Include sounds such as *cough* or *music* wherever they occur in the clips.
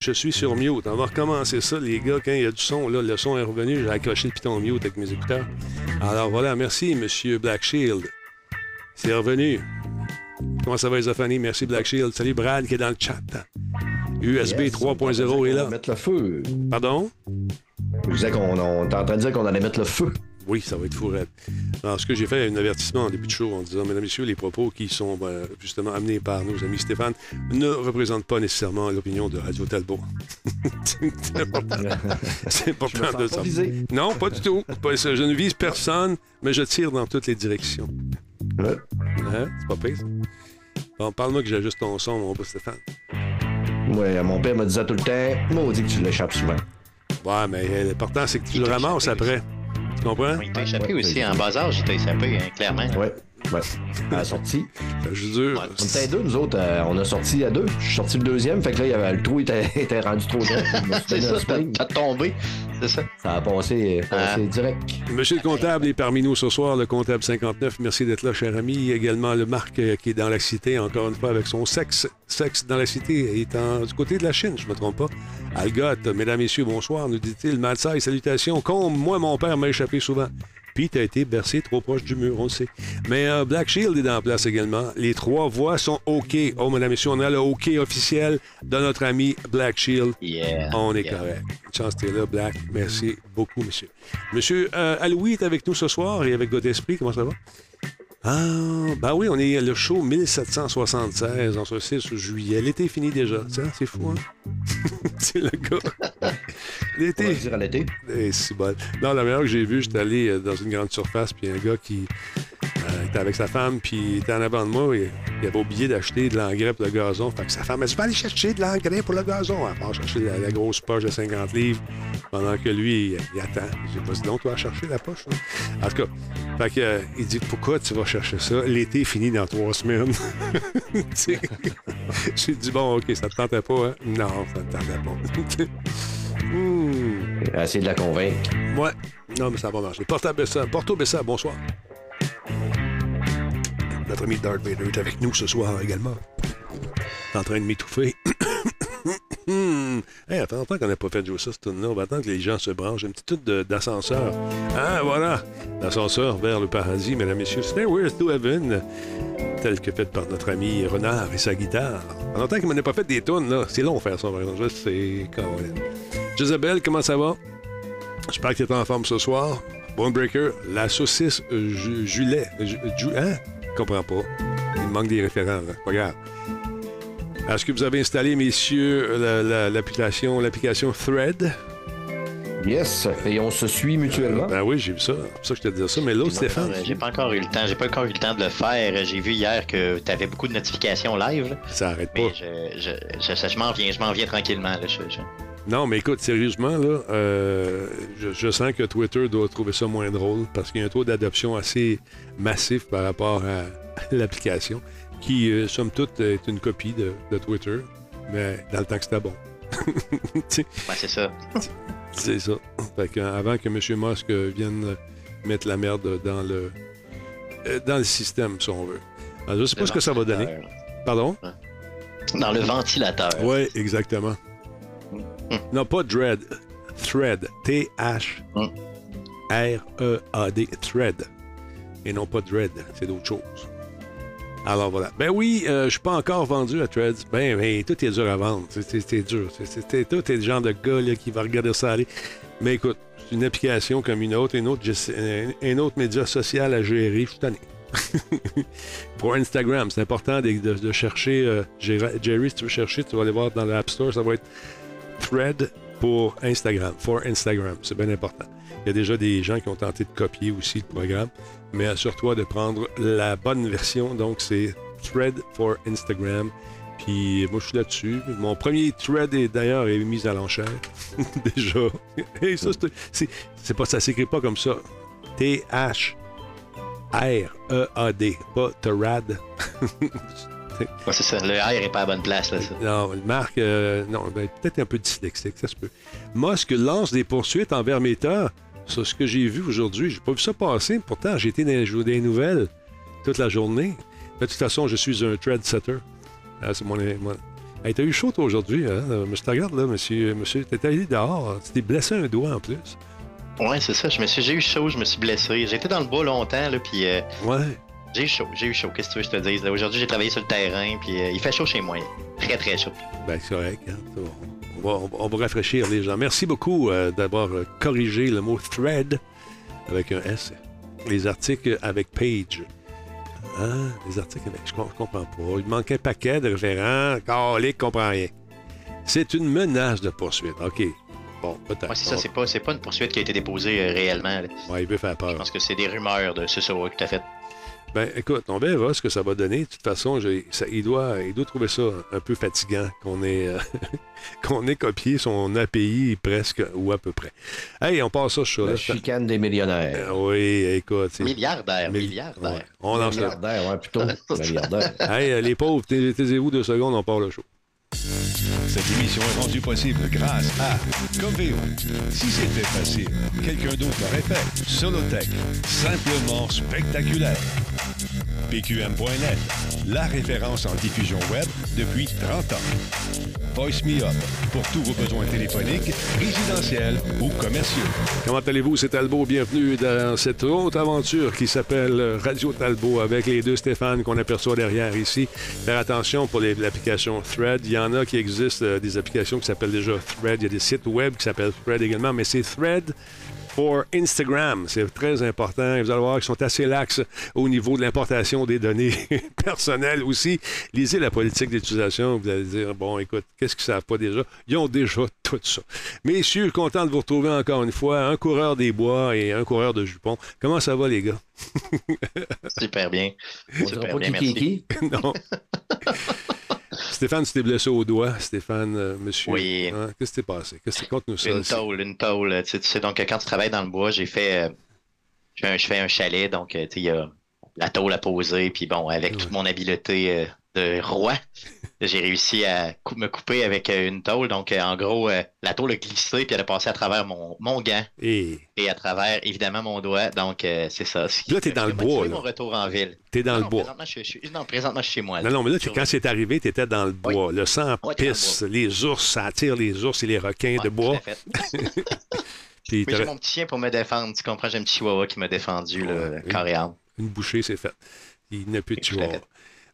Je suis sur mute. On va recommencer ça, les gars. Quand il y a du son, là, le son est revenu. J'ai accroché le piton mute avec mes écouteurs. Alors voilà, merci, monsieur Black Shield. C'est revenu. Comment ça va, Zafani? Merci, Black Shield. Salut, Brad, qui est dans le chat. USB 3.0 est là. Mettre le feu. Pardon? Je disais qu'on on, est en train de dire qu'on allait mettre le feu. Oui, ça va être fourrette. Alors, ce que j'ai fait, un avertissement en début de show en disant, mesdames et messieurs, les propos qui sont ben, justement amenés par nos amis Stéphane ne représentent pas nécessairement l'opinion de Radio Talbot. *laughs* c'est important, important de ça. Non, pas du tout. je ne vise personne, mais je tire dans toutes les directions. Ouais. Hein? C'est pas pire, ça? Bon, parle-moi que j'ajuste ton son, mon beau Stéphane. Ouais, mon père me disait tout le temps, maudit que tu l'échappes souvent. Ouais, mais l'important, c'est que tu le ramasses après. Tu comprends? Il t'a échappé aussi. En bas âge, il t'a échappé, hein, clairement. Ouais. Ouais. À la sortie. Je jure. On était deux, nous autres. euh, on a sorti à deux. Je suis sorti le deuxième. Fait que là, il y avait, le trou était, *laughs* était rendu trop grand. C'est ça, t'as t'as tombé. C'est ça. Ça a passé, passé direct. Monsieur le comptable est parmi nous ce soir, le comptable 59. Merci d'être là, cher ami. Également le Marc euh, qui est dans la cité, encore une fois, avec son sexe. Sexe dans la cité. Il est en- du côté de la Chine, je ne me trompe pas. Algot, mesdames, messieurs, bonsoir, nous dit-il. Malsaï, salutations. Comme moi, mon père m'a échappé souvent. Puis été bercé trop proche du mur, on le sait. Mais euh, Black Shield est en place également. Les trois voix sont OK. Oh, mesdames, messieurs, on a le OK officiel de notre ami Black Shield. Yeah. On est Yeah. correct. Chance, t'es là, Black. Merci beaucoup, monsieur. Monsieur euh, Aloui est avec nous ce soir et avec God Esprit. Comment ça va? Ah, ben oui, on est le show 1776 en ce 6 juillet. L'été est fini déjà. Tiens, c'est fou, hein? *laughs* c'est le gars. On va L'été. dire à l'été. Eh, c'est bon. Non, la meilleure que j'ai vue, j'étais allé euh, dans une grande surface, puis un gars qui euh, était avec sa femme, puis il était en avant de moi, et il avait oublié d'acheter de l'engrais pour le gazon. Fait que sa femme a dit Va aller chercher de l'engrais pour le gazon. Elle part chercher la, la grosse poche de 50 livres, pendant que lui, il, il attend. J'ai pas dit Non, tu vas chercher la poche. hein. En tout cas, fait que, euh, il dit Pourquoi tu vas chercher ça? L'été finit dans trois semaines. *laughs* J'ai dit Bon, OK, ça te tentait pas, hein? Non, ça te tentait pas. *laughs* Hmm. Essayer de la convaincre. Ouais. Non, mais ça va marcher. Porto Bessa, Porto Bessa, bonsoir. Notre ami Darth Vader est avec nous ce soir également. En train de m'étouffer. Hmm. *coughs* Hey, ça fait longtemps qu'on n'a pas fait jouer ça, cette tune-là. On va attendre que les gens se branchent. Une petite tune d'ascenseur. Ah, voilà. L'ascenseur vers le paradis, mesdames et messieurs. Stairways to Heaven? Tel que fait par notre ami Renard et sa guitare. En longtemps qu'il m'en a pas fait des tunes, là. C'est long faire ça, par exemple. Sais, quand même. Jezebel, comment ça va? J'espère que tu es en forme ce soir. Bonebreaker, la saucisse euh, ju- Julet. Ju- ju- hein? Je comprends pas. Il manque des référents, là. Pas grave. Est-ce que vous avez installé, messieurs, la- la- l'application l'application Thread? Yes. Et on se suit mutuellement. Ben oui, j'ai vu ça. C'est pour ça que je te disais ça. Mais l'autre, Stéphane, Euh, J'ai pas encore eu le temps. J'ai pas encore eu le temps de le faire. J'ai vu hier que tu avais beaucoup de notifications live. là. ça arrête pas. Mais je, je, je, je- je m'en viens, je m'en viens tranquillement. Là. Non, mais écoute, sérieusement, là, euh, je, je sens que Twitter doit trouver ça moins drôle parce qu'il y a un taux d'adoption assez massif par rapport à *laughs* l'application, qui, euh, somme toute, est une copie de, de Twitter, mais dans le temps que c'était bon. *laughs* Ouais, c'est ça. C'est ça. Fait avant que M. Musk vienne mettre la merde dans le, euh, dans le système, si on veut. Alors, je sais pas ce que ça va donner. Pardon? Dans le ventilateur. Oui, exactement. *laughs* Non, pas Dread. Thread. T-H-R-E-A-D. Thread. Et non pas Dread. C'est d'autres choses. Alors voilà. Ben oui, euh, je suis pas encore vendu à Threads. Ben, ben, tout est dur à vendre. C'est- dur. C'est- tout est le genre de gars qui va regarder ça aller. Mais écoute, c'est une application comme une autre, une autre, un, autre média social à gérer. Je suis tanné. *laughs* Pour Instagram, c'est important de, chercher. euh, Jerry, si tu veux chercher, tu vas aller voir dans l'App Store, ça va être Thread pour Instagram. For Instagram, c'est bien important. Il y a déjà des gens qui ont tenté de copier aussi le programme, mais assure-toi de prendre la bonne version. Donc, c'est Thread for Instagram. Puis moi, je suis là-dessus. Mon premier thread est d'ailleurs mis à l'enchère. *laughs* Déjà. Et ça, c'est pas, ça s'écrit pas comme ça. T-H-R-E-A-D. Pas Terad. *laughs* Ouais, c'est ça. Le R est pas à la bonne place. Là, ça. Non, Marc, euh, non, ben, peut-être un peu dyslexique, ça se peut. Musk lance des poursuites envers Meta. C'est ce que j'ai vu aujourd'hui. J'ai pas vu ça passer. Pourtant, j'ai été dans des nouvelles toute la journée. De toute façon, je suis un trendsetter. Ah, c'est mon, mon- Hey, t'as eu chaud aujourd'hui, hein? Euh, Je te regarde là, monsieur. Monsieur, t'es allé dehors. Tu t'es blessé un doigt en plus. Ouais, c'est ça. Je me suis, j'ai eu chaud, je me suis blessé. J'étais dans le bois longtemps, là, puis euh, Ouais. J'ai eu chaud, j'ai eu chaud. Qu'est-ce que tu veux que je te dise? Aujourd'hui, j'ai travaillé sur le terrain, puis euh, il fait chaud chez moi. Très, très chaud. Ben, c'est correct. hein. On va, on va- on va rafraîchir les gens. Merci beaucoup euh, d'avoir euh, corrigé le mot thread avec un S. Les articles avec page. Hein? Les articles avec. Je, je comprends pas. Il manque un paquet de référents. Calique, comprend rien. C'est une menace de poursuite. OK. Bon, peut-être. Ouais, c'est ça, c'est pas, une poursuite qui a été déposée euh, réellement. Ouais, il veut faire Je peur. pense que c'est des rumeurs de c'est ça, ouais, tout à fait. Ben, écoute, on verra ce que ça va donner. De toute façon, ça- il, doit, il doit trouver ça un peu fatigant qu'on ait, euh, *laughs* qu'on ait copié son API presque ou à peu près. Hey, on passe ça, je suis La chicane des millionnaires. Oui, écoute. c'est- Milliardaire, milliardaire. Ouais, On lance le... Milliardaire, ouais, plutôt. *laughs* Milliardaire. Hey, euh, les pauvres, taisez- taisez-vous deux secondes, on part le show. Cette émission est rendue possible grâce à Coveo. Si c'était facile, quelqu'un d'autre l'aurait fait. Solotech, simplement spectaculaire. PQM.net, la référence en diffusion web depuis 30 ans. Voice Me Up, pour tous vos besoins téléphoniques, résidentiels ou commerciaux. Comment allez-vous? C'est Talbot. Bienvenue dans cette autre aventure qui s'appelle Radio Talbot avec les deux Stéphane qu'on aperçoit derrière ici. Faire attention pour l'application Thread. Il y en a qui existent euh, des applications qui s'appellent déjà Thread. Il y a des sites web qui s'appellent Thread également, mais c'est Thread pour Instagram. C'est très important. Vous allez voir qu'ils sont assez laxes au niveau de l'importation des données *laughs* personnelles aussi. Lisez la politique d'utilisation. Vous allez dire, bon, écoute, qu'est-ce qu'ils savent pas déjà? Ils ont déjà tout ça. Messieurs, content de vous retrouver encore une fois. Un coureur des bois et un coureur de jupons. Comment ça va, les gars? Super bien. Super pas bien, merci. *laughs* non. *laughs* Stéphane, tu t'es blessé au doigt. Stéphane, euh, monsieur. Oui. Hein? Qu'est-ce qui s'est passé? Qu'est-ce que nous ça? Une tôle, une tôle. Tu sais, tu sais, donc, quand tu travailles dans le bois, j'ai fait, euh, je fais un, chalet, donc, euh, tu sais, il y a la tôle à poser, puis bon, avec toute mon habileté de roi, j'ai réussi à cou- me couper avec euh, une tôle. Donc, euh, en gros, euh, la tôle a glissé, puis elle a passé à travers mon, mon gant Et et à travers, évidemment, mon doigt. Donc, c'est ça. Ce qui Là, t'es dans le bois, là. mon retour en ville. t'es dans non, le non, bois. Présentement, je, suis- non, présentement, je suis chez moi. Non, non, mais là, tu- quand c'est arrivé, tu étais dans le Oui. bois. Le sang Ouais, le pisse, les ours, ça attire les ours et les requins Ouais, de bois. *laughs* Puis Oui, j'ai mon petit chien pour me défendre. Tu comprends, j'ai un petit chihuahua qui m'a défendu, Ouais, là, et âme. une bouchée, c'est fait. Il n'a plus de chihuahua.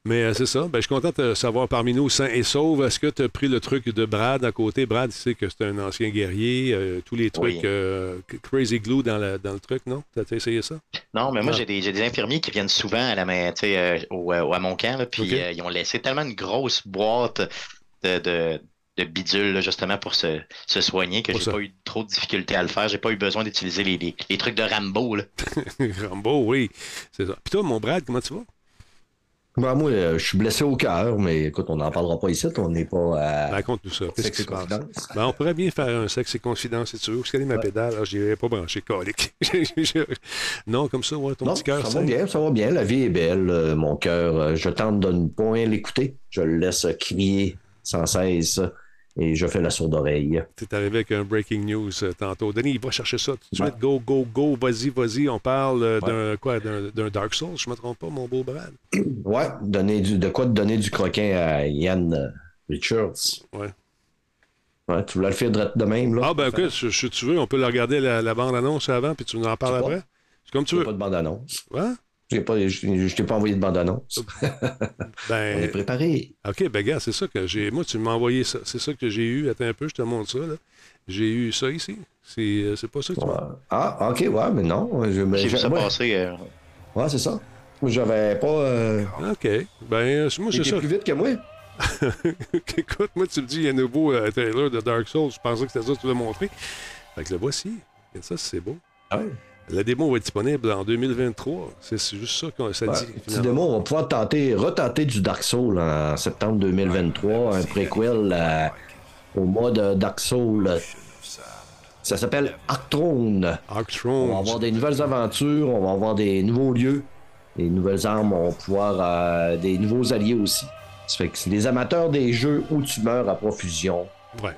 Mais euh, c'est ça. Ben, je suis content de te savoir parmi nous, sain et sauve. Est-ce que tu as pris le truc de Brad à côté? Brad, tu sais que c'est un ancien guerrier. euh, tous les trucs Oui. euh, Crazy Glue dans, la- dans le truc, non? T'as essayé ça? Non, mais moi, Ah. j'ai des, des infirmiers qui viennent souvent à, la tu euh, au, à mon camp, là, puis ils ont laissé tellement une grosse boîte de, de, là, justement, pour se, se soigner, que j'ai pas eu trop de difficultés à le faire. J'ai pas eu besoin d'utiliser les, les, les trucs de Rambo. Là. *laughs* Rambo, oui. C'est ça. Puis toi, mon Brad, comment tu vas? Ben, moi, euh, je suis blessé au cœur, mais écoute, on n'en parlera pas ici. On n'est pas à. Raconte-nous ça. Qu'est-ce qui se passe? Ben, on pourrait bien faire un sexe et confidence si tu veux. Où est-ce qu'elle est ma Ouais. pédale? Ah, je n'irai pas branché, colique. *laughs* non, comme ça, ouais, ton Non, petit cœur. ça va bien, ça va bien. La vie est belle. euh, mon cœur, euh, je tente de ne point l'écouter. Je le laisse crier sans cesse et je fais la sourde oreille. Tu arrivé avec un breaking news euh, tantôt. Denis, va chercher ça tout de Ouais. suite. Go, go, go. Vas-y, vas-y. On parle euh, Ouais. d'un quoi? D'un Dark Souls, je ne me trompe pas, mon beau Brad? *clears throat* Ouais, donner du, de quoi te donner du croquin à Ian euh, Richards. Ouais. Ouais, tu voulais le faire de même, là? Ah, ben écoute, si, si tu veux, on peut le regarder la, la bande-annonce avant, puis tu nous en parles après. C'est comme tu veux. pas de bande-annonce. Hein? Je, je t'ai pas envoyé de bande-annonce. *laughs* On est Ben, préparé. OK, ben gars, c'est ça que j'ai. Moi, tu m'as envoyé ça. C'est ça que j'ai eu. Attends un peu, je te montre ça. là. J'ai eu ça ici. C'est euh, c'est pas ça que tu Ouais. m'as. Ah, ok, ouais, mais non. Je, mais J'ai vu je- ça passer. euh, Ouais, c'est ça. Moi, j'avais pas. euh, OK. Ben, moi, c'est ça. plus vite que moi. *laughs* Écoute, moi, tu me dis, il y a un nouveau euh, trailer de Dark Souls. Je pensais que c'était ça que tu voulais montrer. Fait que le voici. Et ça, c'est beau. Ah ouais. La démo va être disponible en 2023. C'est juste ça que ça Ouais, dit. finalement. démo, on va pouvoir tenter, retenter du Dark Souls en septembre 2023, un préquel euh, au mode Dark Souls. Ça s'appelle Arcthrone. Arc On va avoir des nouvelles aventures, on va avoir des nouveaux lieux, des nouvelles armes, on va pouvoir euh, des nouveaux alliés aussi. Ça fait que c'est des amateurs des jeux où tu meurs à profusion, Ouais.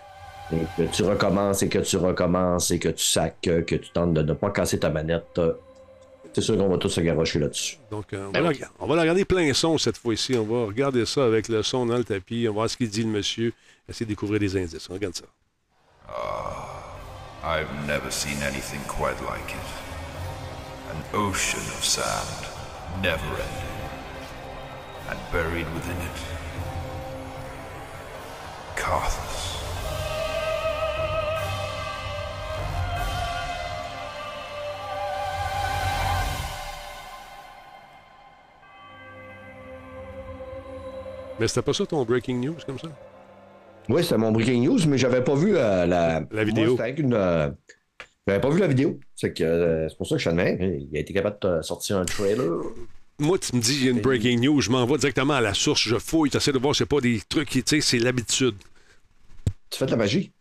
Et que tu recommences et que tu recommences et que tu sacs, que tu tentes de ne pas casser ta manette. c'est sûr qu'on va tous se garocher là-dessus. Donc, euh, on, Ben va oui. la, on va la regarder plein son cette fois-ci. On va regarder ça avec le son dans le tapis. On va voir ce qu'il dit le monsieur. Essayer de découvrir des indices. On regarde ça. I've never seen anything quite like it. An ocean of sand, never ending. And buried within it, Carthus. Mais c'était pas ça ton breaking news comme ça? Oui, c'était mon breaking news, mais j'avais pas vu euh, la... La vidéo. Moi, une, euh, J'avais pas vu la vidéo. C'est que euh, c'est pour ça que je suis admets. Il a été capable de sortir un trailer. Moi, tu me dis, il y a une breaking news, je m'en vais directement à la source, je fouille, tu essaies de voir, c'est pas des trucs qui, tu sais, c'est l'habitude. Tu fais de la magie.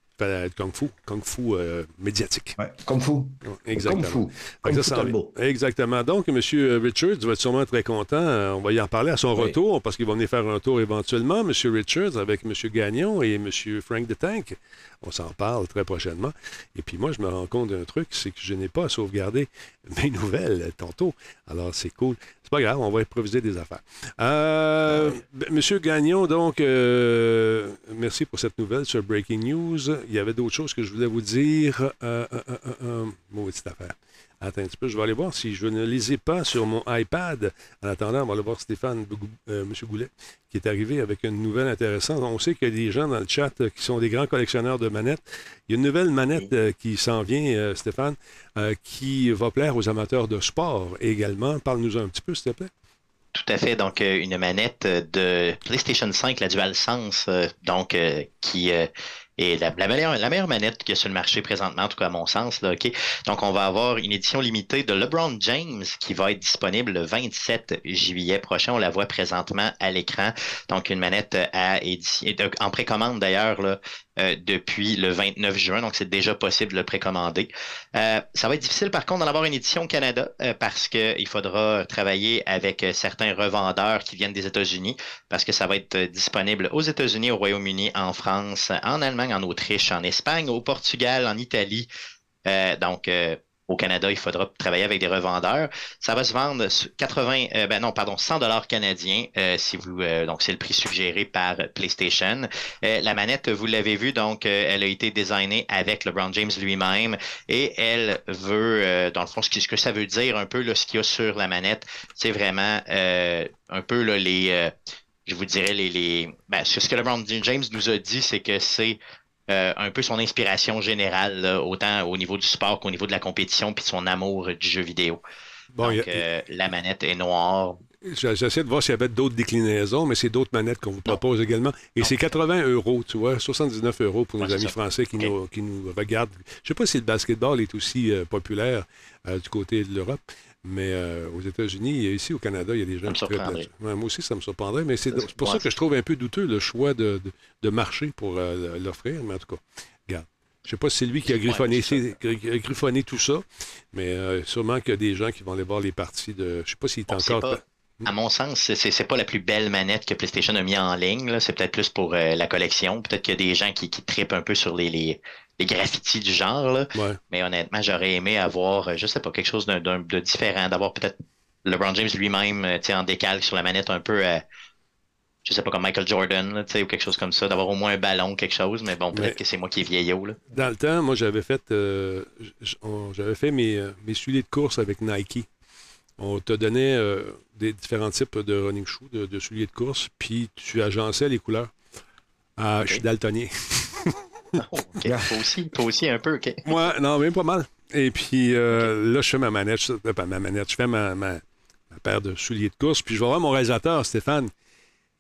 Kung Fu, Kung Fu euh, médiatique. Comme fou. Exactement. Ça s'en Talbot. vient. Exactement. Donc, M. Richards va être sûrement très content. Euh, On va y en parler à son Oui. retour, parce qu'il va venir faire un tour éventuellement, M. Richards, avec M. Gagnon et M. Frank de Tank. On s'en parle très prochainement. Et puis moi, je me rends compte d'un truc, c'est que je n'ai pas à sauvegarder *laughs* mes nouvelles tantôt. Alors, c'est cool. C'est pas grave, on va improviser des affaires. Euh, ben, Monsieur Gagnon, donc, euh, merci pour cette nouvelle sur Breaking News. Il y avait d'autres choses que je voulais vous dire. Euh, euh, euh, affaire. Attends un petit peu, je vais aller voir si je ne les ai pas sur mon iPad. En attendant, on va aller voir Stéphane, euh, M. Goulet, qui est arrivé avec une nouvelle intéressante. On sait qu'il y a des gens dans le chat euh, qui sont des grands collectionneurs de manettes. Il y a une nouvelle manette euh, qui s'en vient, euh, Stéphane, qui va plaire aux amateurs de sport également. Parle-nous un petit peu, s'il te plaît. Tout à fait. Donc, une manette de PlayStation 5, la DualSense, donc, qui est la, meilleure, manette qu'il y a sur le marché présentement, en tout cas à mon sens. Là? Donc, on va avoir une édition limitée de LeBron James qui va être disponible le 27 juillet prochain. On la voit présentement à l'écran. Donc, une manette en précommande d'ailleurs, euh, depuis le 29 juin. Donc, c'est déjà possible de le précommander. Euh, ça va être difficile, par contre, d'en avoir une édition au Canada euh, parce qu'il faudra travailler avec euh, certains revendeurs qui viennent des États-Unis parce que ça va être euh, disponible aux États-Unis, au Royaume-Uni, en France, en Allemagne, en Autriche, en Espagne, au Portugal, en Italie. Donc, au Canada, il faudra travailler avec des revendeurs. Ça va se vendre sur 80, euh, ben non, pardon, 100 dollars canadiens, euh, si vous, euh, donc c'est le prix suggéré par PlayStation. La manette, vous l'avez vu, donc elle a été designée avec LeBron James lui-même et elle veut, dans le fond, ce que, ça veut dire un peu, là, ce qu'il y a sur la manette, c'est vraiment un peu là, les, je vous dirais les, les, ben, ce que LeBron James nous a dit, c'est que c'est euh, un peu son inspiration générale, là, autant au niveau du sport qu'au niveau de la compétition, puis de son amour du jeu vidéo. Bon, Donc, a- euh, la manette est noire. J'essaie de voir s'il y avait d'autres déclinaisons, mais c'est d'autres manettes qu'on vous propose également. Et c'est 80 euros, tu vois, 79 euros pour nos Ouais, amis ça. français qui, nous, qui nous regardent. Je sais pas si le basketball est aussi euh, populaire du côté de l'Europe, mais euh, aux États-Unis et ici au Canada, il y a des gens Ça me qui traitent. Ouais, moi aussi, ça me surprendrait, mais c'est pour ça que je trouve un peu douteux le choix de, de, de marché pour euh, l'offrir, mais en tout cas, regarde. Je sais pas si c'est lui qui a griffonné, griffonné tout ça, mais euh, sûrement qu'il y a des gens qui vont aller voir les parties de. Je sais pas s'il est encore. pas- à mon sens, c'est- pas la plus belle manette que PlayStation a mis en ligne. C'est peut-être plus pour euh, la collection. Peut-être qu'il y a des gens qui, qui tripent un peu sur les, les, les graffitis du genre. là. Ouais. Mais honnêtement, j'aurais aimé avoir, euh, je sais pas, quelque chose d'un- d'un- de différent, d'avoir peut-être LeBron James lui-même euh, en décalque sur la manette un peu, euh, je sais pas, comme Michael Jordan, là, tu sais, ou quelque chose comme ça, d'avoir au moins un ballon, quelque chose. Mais bon, peut-être Mais- que c'est moi qui est vieillot. Là. Dans le temps, moi, j'avais fait, euh, j'avais fait mes, mes souliers de course avec Nike. On te donnait euh, des différents types de running shoes, de, de souliers de course, puis tu agençais les couleurs. Ah, Je suis daltonien. *laughs* Oh, *laughs* ok. Toi aussi, toi aussi un peu. Moi, non, même pas mal. Et puis euh, là, je fais ma manette, je, pas ma manette, je fais ma paire de souliers de course, puis je vais voir mon réalisateur, Stéphane.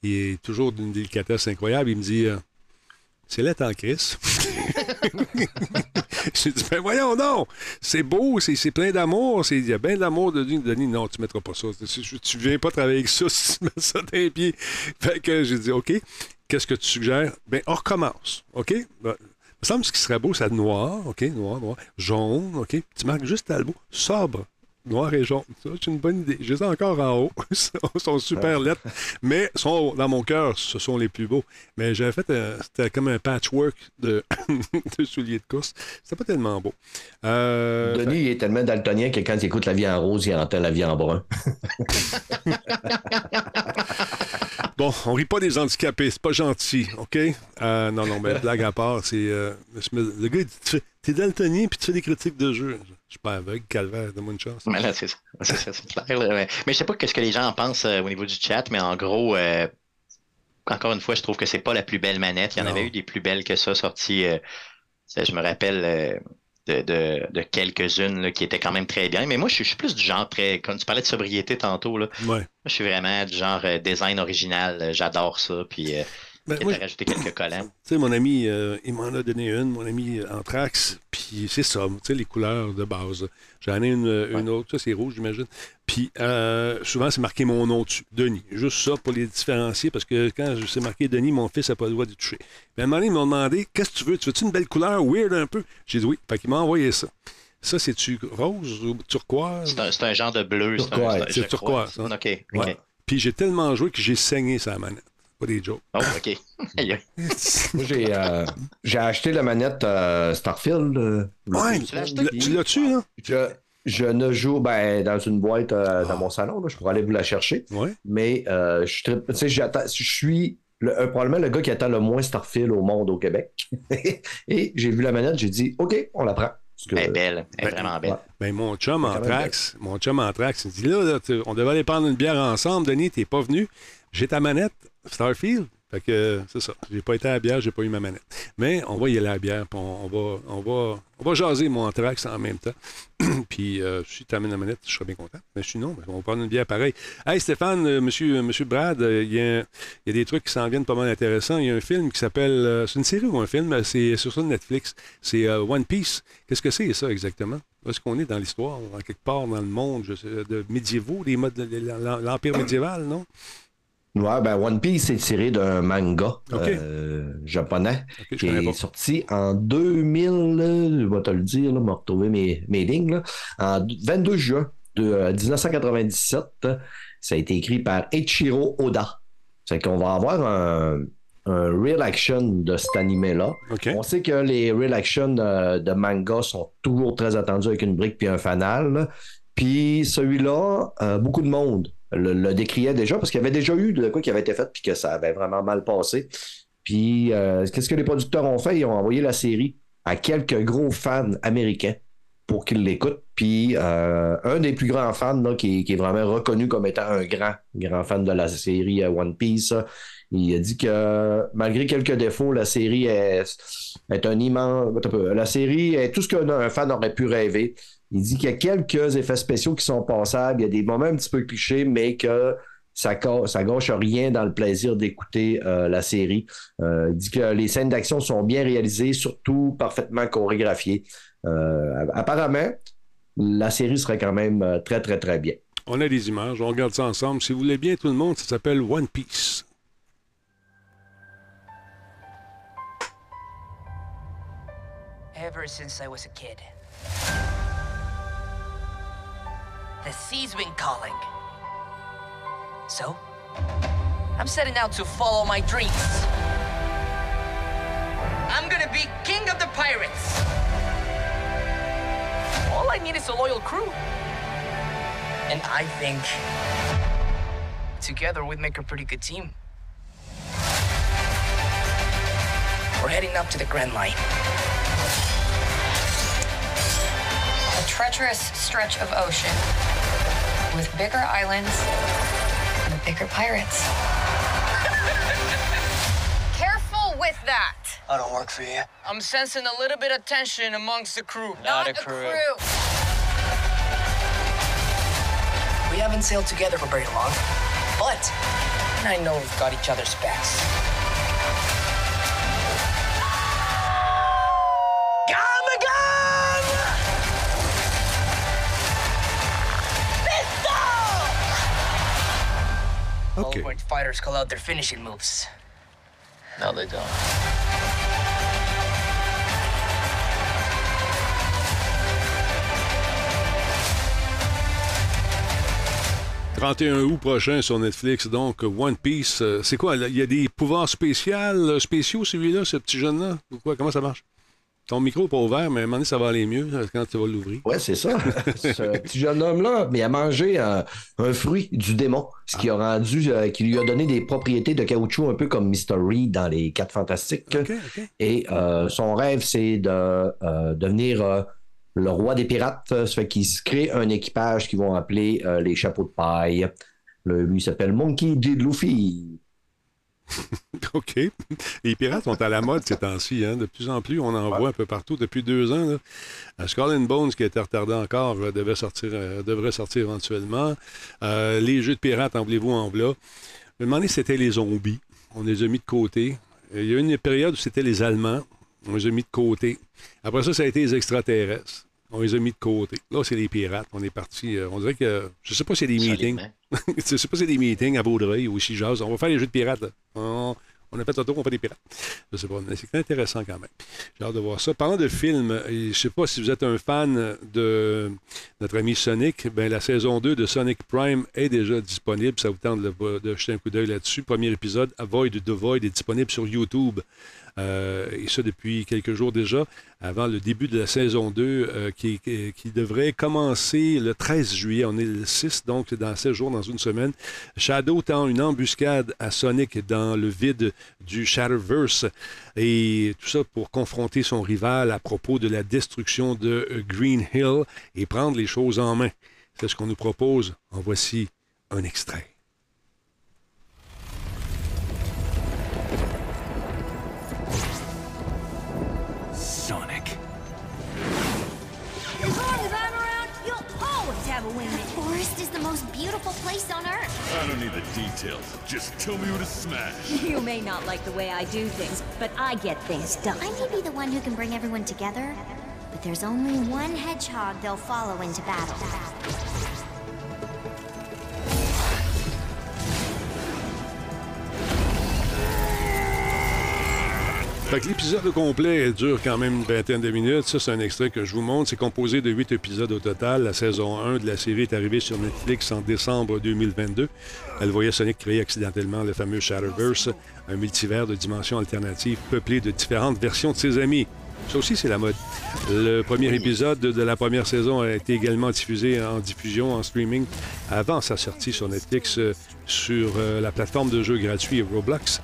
Il est toujours d'une délicatesse incroyable. Il me dit euh, C'est lettre en crise. *laughs* J'ai dit Ben voyons donc, c'est beau, c'est plein d'amour, il y a bien d'amour de. Denis, non, tu ne mettras pas ça. Tu, tu viens pas travailler avec ça *laughs* si tu mets ça dans les pieds. Fait que j'ai dit OK, qu'est-ce que tu suggères? Ben, on recommence. OK? Ben, il me semble que ce qui serait beau, c'est noir, OK, noir, noir, jaune, OK? Tu marques juste Talbot, sobre. Noir et jaune. Ça, c'est une bonne idée. Je les ai encore en haut. *laughs* Ils sont super lettres. Mais sont, dans mon cœur, ce sont les plus beaux. Mais j'avais fait, un- c'était comme un patchwork de, *laughs* de souliers de course. C'était pas tellement beau. Euh, Denis il est tellement daltonien que quand il écoute la vie en rose, il entend la vie en brun. *laughs* Bon, on rit pas des handicapés, c'est pas gentil, OK? Euh, non, non, mais *laughs* blague à part, c'est. euh, le gars, Tu fais- T'es daltonien puis tu fais des critiques de jeu. Je suis pas aveugle, calvaire, donne-moi une chance. Mais là, c'est ça. C'est clair. là. Mais, mais je sais pas ce que les gens en pensent euh, au niveau du chat, mais en gros, euh, encore une fois, je trouve que c'est pas la plus belle manette. Il y en Non. avait eu des plus belles que ça sorties. je me rappelle de, de, de quelques-unes là, qui étaient quand même très bien. Mais moi, je suis, je suis plus du genre très. Comme tu parlais de sobriété tantôt, là, Ouais. moi, je suis vraiment du genre euh, design original. euh, J'adore ça. Puis, euh, Ben, moi, à rajouter quelques collants? Tu sais, mon ami, euh, il m'en a donné une, mon ami euh, Anthrax, puis c'est ça, tu sais, les couleurs de base. J'en ai une, une autre, ça c'est rouge, j'imagine. Puis euh, souvent, c'est marqué mon nom dessus, Denis. Juste ça pour les différencier, parce que quand c'est marqué Denis, mon fils n'a pas le droit de toucher. Mais à un moment donné, ils m'ont demandé Qu'est-ce que tu veux? Tu veux-tu une belle couleur, weird un peu? J'ai dit oui. Fait qu'il m'a envoyé ça. Ça, c'est-tu rose ou turquoise? C'est un, c'est un genre de bleu. c'est Turquoise, c'est turquoise, hein. OK. OK. Ouais. Puis j'ai tellement joué que j'ai saigné sa manette. Pas des jokes. Oh, OK. *laughs* Moi, j'ai euh, j'ai acheté la manette euh, Starfield. euh, Ouais, Tu l'as acheté? tu l'as- tu l'as-tu, là Je, je ne joue ben, dans une boîte euh, dans mon salon. là, je pourrais aller vous la chercher. Ouais. Mais euh, je, tripe- tu sais, j'attends- je suis le- euh, probablement le gars qui attend le moins Starfield au monde au Québec. *laughs* Et j'ai vu la manette, j'ai dit OK, on la prend. Elle est belle. Elle est Ben, vraiment belle. ouais. Ben, mon chum même Anthrax, mon chum Anthrax, il dit là, là, tu- on devait aller prendre une bière ensemble, Denis, t'es pas venu. J'ai ta manette, Starfield. Fait que euh, c'est ça. J'ai pas été à la bière, j'ai pas eu ma manette. Mais on va y aller à la bière, puis on, va, on, va, on va jaser mon Anthrax en même temps. *clears throat* puis euh, si tu amènes la manette, je serais bien content. Mais sinon, ben, on va prendre une bière pareil. Hey Stéphane, euh, monsieur, monsieur Brad, euh, il y, a- y a des trucs qui s'en viennent pas mal intéressants. Il y a un film qui s'appelle. euh, c'est une série ou un film? C'est sur ça Netflix. C'est euh, One Piece. Qu'est-ce que c'est ça exactement? Est-ce qu'on est dans l'histoire? Quelque part dans le monde je sais, de médiévaux, l'Empire médiéval, non? Ouais, ben One Piece est tiré d'un manga euh, japonais je qui est pas. sorti en 2000, là, je vais te le dire, là, me retrouver mes, mes lignes, là, en 22 juin de euh, 1997. Ça a été écrit par Eiichiro Oda. C'est qu'on va avoir un, un real action de cet animé-là. OK. On sait que les real action euh, de manga sont toujours très attendus avec une brique puis un fanal. Puis celui-là, euh, beaucoup de monde le, décriait déjà parce qu'il y avait déjà eu de quoi qui avait été fait puis que ça avait vraiment mal passé. Puis euh, qu'est-ce que les producteurs ont fait? Ils ont envoyé la série à quelques gros fans américains pour qu'ils l'écoutent. Puis euh, un des plus grands fans là, qui, qui est vraiment reconnu comme étant un grand, grand fan de la série euh, One Piece, il a dit que malgré quelques défauts, la série est, est un immense. La série est tout ce qu'un fan aurait pu rêver. Il dit qu'il y a quelques effets spéciaux qui sont passables. Il y a des moments un petit peu clichés, mais que ça, ça gâche rien dans le plaisir d'écouter euh, la série. Euh, il dit que les scènes d'action sont bien réalisées, surtout parfaitement chorégraphiées. Euh, apparemment, la série serait quand même très, très, très bien. On a des images, on regarde ça ensemble. Si vous voulez bien, tout le monde, ça s'appelle One Piece. Ever since I was a kid. The sea's been calling. So, I'm setting out to follow my dreams. I'm gonna be king of the pirates. All I need is a loyal crew. And I think together we'd make a pretty good team. We're heading up to the Grand Line. A treacherous stretch of ocean with bigger islands and bigger pirates. *laughs* Careful with that. I don't work for you. I'm sensing a little bit of tension amongst the crew. Not a crew. We haven't sailed together for very long, but I know we've got each other's backs. All OK. point fighters call out their finishing moves. No, they don't. 31 août prochain sur Netflix, donc One Piece. euh, C'est quoi? Il y a des pouvoirs spéciaux, euh, spéciaux celui-là, ce petit jeune-là? Ou quoi? Comment ça marche? Ton micro n'est pas ouvert, mais à un moment donné, ça va aller mieux euh, quand tu vas l'ouvrir. Ouais, c'est ça. *laughs* Ce petit jeune homme-là, mais il a mangé un, un fruit du démon, ce qui a rendu, euh, qui lui a donné des propriétés de caoutchouc un peu comme Mr. Reed dans les Quatre Fantastiques. Et euh, son rêve, c'est de euh, devenir euh, le roi des pirates. Ça fait qu'il se crée un équipage qu'ils vont appeler euh, les chapeaux de paille. Le, lui il s'appelle Monkey D. Luffy. *laughs* OK. Les pirates sont à la mode ces temps-ci. Hein? De plus en plus, on en voit un peu partout depuis deux ans. Là. Euh, Skull and Bones, qui a été retardé encore, euh, devait sortir, euh, devrait sortir éventuellement. Euh, les jeux de pirates, envoulez-vous en v'là. Je me demandais si c'était les zombies. On les a mis de côté. Il y a eu une période où c'était les Allemands. On les a mis de côté. Après ça, ça a été les extraterrestres. On les a mis de côté. Là, c'est les pirates. On est parti. euh, on dirait que. Je sais pas si c'est des meetings. *laughs* Je sais pas si c'est des meetings à Vaudreuil ou ici, jase. On va faire les jeux de pirates. On, a fait un tour, on fait des pirates. Je sais pas, mais c'est intéressant quand même. J'ai hâte de voir ça. Parlant de films, je sais pas si vous êtes un fan de notre ami Sonic, ben la saison 2 de Sonic Prime est déjà disponible. Ça vous tente de, de jeter un coup d'œil là-dessus. Premier épisode, Avoid the Void, est disponible sur YouTube. Euh, et ça depuis quelques jours déjà, avant le début de la saison 2, euh, qui, qui- devrait commencer le 13 juillet. On est le 6, donc dans 16 jours, dans une semaine. Shadow tend une embuscade à Sonic dans le vide du Shadowverse. Et tout ça pour confronter son rival à propos de la destruction de Green Hill et prendre les choses en main. C'est ce qu'on nous propose. En voici un extrait. Beautiful place on Earth. I don't need the details. Just tell me who to smash. *laughs* You may not like the way I do things, but I get things done. I may be the one who can bring everyone together, but there's only one hedgehog they'll follow into battle. Fait que l'épisode complet dure quand même une vingtaine de minutes. Ça, c'est un extrait que je vous montre. C'est composé de huit épisodes au total. La saison 1 de la série est arrivée sur Netflix en décembre 2022. Elle voyait Sonic créer accidentellement le fameux Shadowverse, un multivers de dimensions alternatives peuplé de différentes versions de ses amis. Ça aussi, c'est la mode. Le premier épisode de la première saison a été également diffusé en diffusion, en streaming, avant sa sortie sur Netflix euh, sur euh, la plateforme de jeux gratuit Roblox.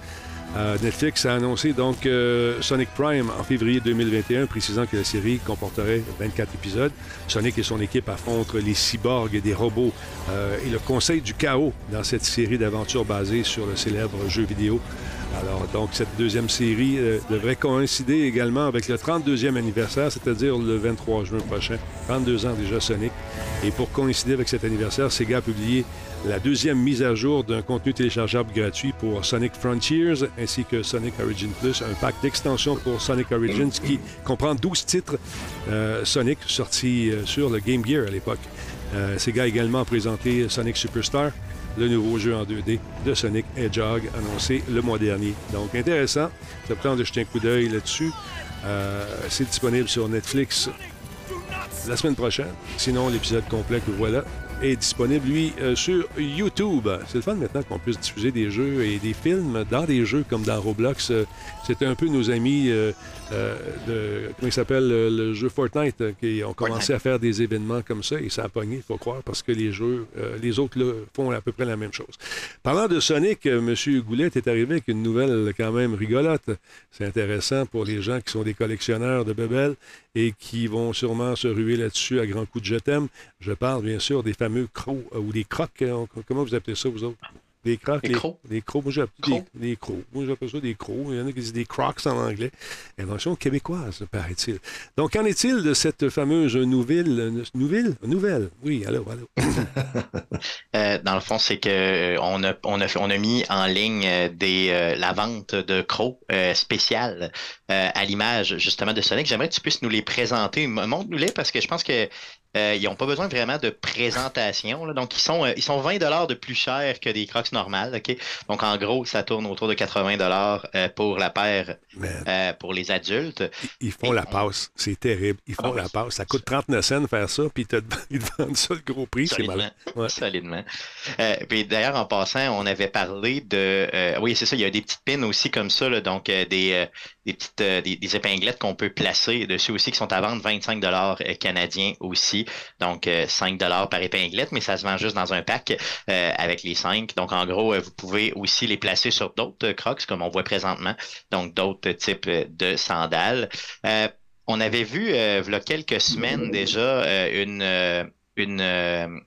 Netflix a annoncé donc euh, Sonic Prime en février 2021, précisant que la série comporterait 24 épisodes. Sonic et son équipe affrontent les cyborgs et des robots euh, et le Conseil du chaos dans cette série d'aventures basée sur le célèbre jeu vidéo. Alors donc cette deuxième série euh, devrait coïncider également avec le 32e anniversaire, c'est-à-dire le 23 juin prochain. 32 ans déjà Sonic. Et pour coïncider avec cet anniversaire, Sega a publié la deuxième mise à jour d'un contenu téléchargeable gratuit pour Sonic Frontiers ainsi que Sonic Origin Plus, un pack d'extension pour Sonic Origins qui comprend 12 titres euh, Sonic sortis euh, sur le Game Gear à l'époque. Euh, Sega a également présenté Sonic Superstar, le nouveau jeu en 2D de Sonic Hedgehog annoncé le mois dernier. Donc intéressant, ça tente de jeter un coup d'œil là-dessus. Euh, C'est disponible sur Netflix la semaine prochaine. Sinon, l'épisode complet que voilà est disponible, lui, euh, sur YouTube. C'est le fun maintenant qu'on puisse diffuser des jeux et des films dans des jeux comme dans Roblox. Euh, C'était un peu nos amis euh, de, comment il s'appelle, le, jeu Fortnite, euh, qui ont commencé à faire des événements comme ça et ça a pogné, il faut croire, parce que les jeux, euh, les autres là, font à peu près la même chose. Parlant de Sonic, M. Goulet est arrivé avec une nouvelle quand même rigolote. C'est intéressant pour les gens qui sont des collectionneurs de bebelles et qui vont sûrement se ruer là-dessus à grands coups de je t'aime. Je parle bien sûr des fameux crocs ou des crocs. comment vous appelez ça, vous autres? Des crocs. Des les- crocs. Des crocs. Moi, j'appelle des, crocs. Moi, j'appelle ça des crocs. Il y en a qui disent des crocs en anglais. Invention québécoise, paraît-il. Donc, qu'en est-il de cette fameuse nouvelle? Nouvelle? Nouvelle? Oui, allô, allô. *laughs* Euh, dans le fond, c'est que euh, on a, on a, on a mis en ligne euh, des, euh, la vente de crocs euh, spéciales à l'image justement de Sonic. J'aimerais que tu puisses nous les présenter. Montre-nous-les parce que je pense que euh, ils n'ont pas besoin vraiment de présentation. là. Donc, ils sont, euh, ils sont 20 de plus cher que des Crocs normales. Donc, en gros, ça tourne autour de 80 euh, pour la paire euh, pour les adultes. Ils font la passe. C'est terrible. Ils font la passe. Ça coûte 39 cents de faire ça, puis ils te, *laughs* ils te vendent ça le gros prix. C'est malin. Ouais. Solidement. Euh, puis d'ailleurs, en passant, on avait parlé de. oui, c'est ça, il y a des petites pins aussi comme ça, là, donc des, des petites des, des épinglettes qu'on peut placer dessus aussi qui sont à vendre 25 euh, canadiens aussi. Donc euh, 5 par épinglette, mais ça se vend juste dans un pack euh, avec les 5. Donc en gros, euh, vous pouvez aussi les placer sur d'autres crocs comme on voit présentement, donc d'autres types de sandales. On avait vu il y a quelques semaines déjà une une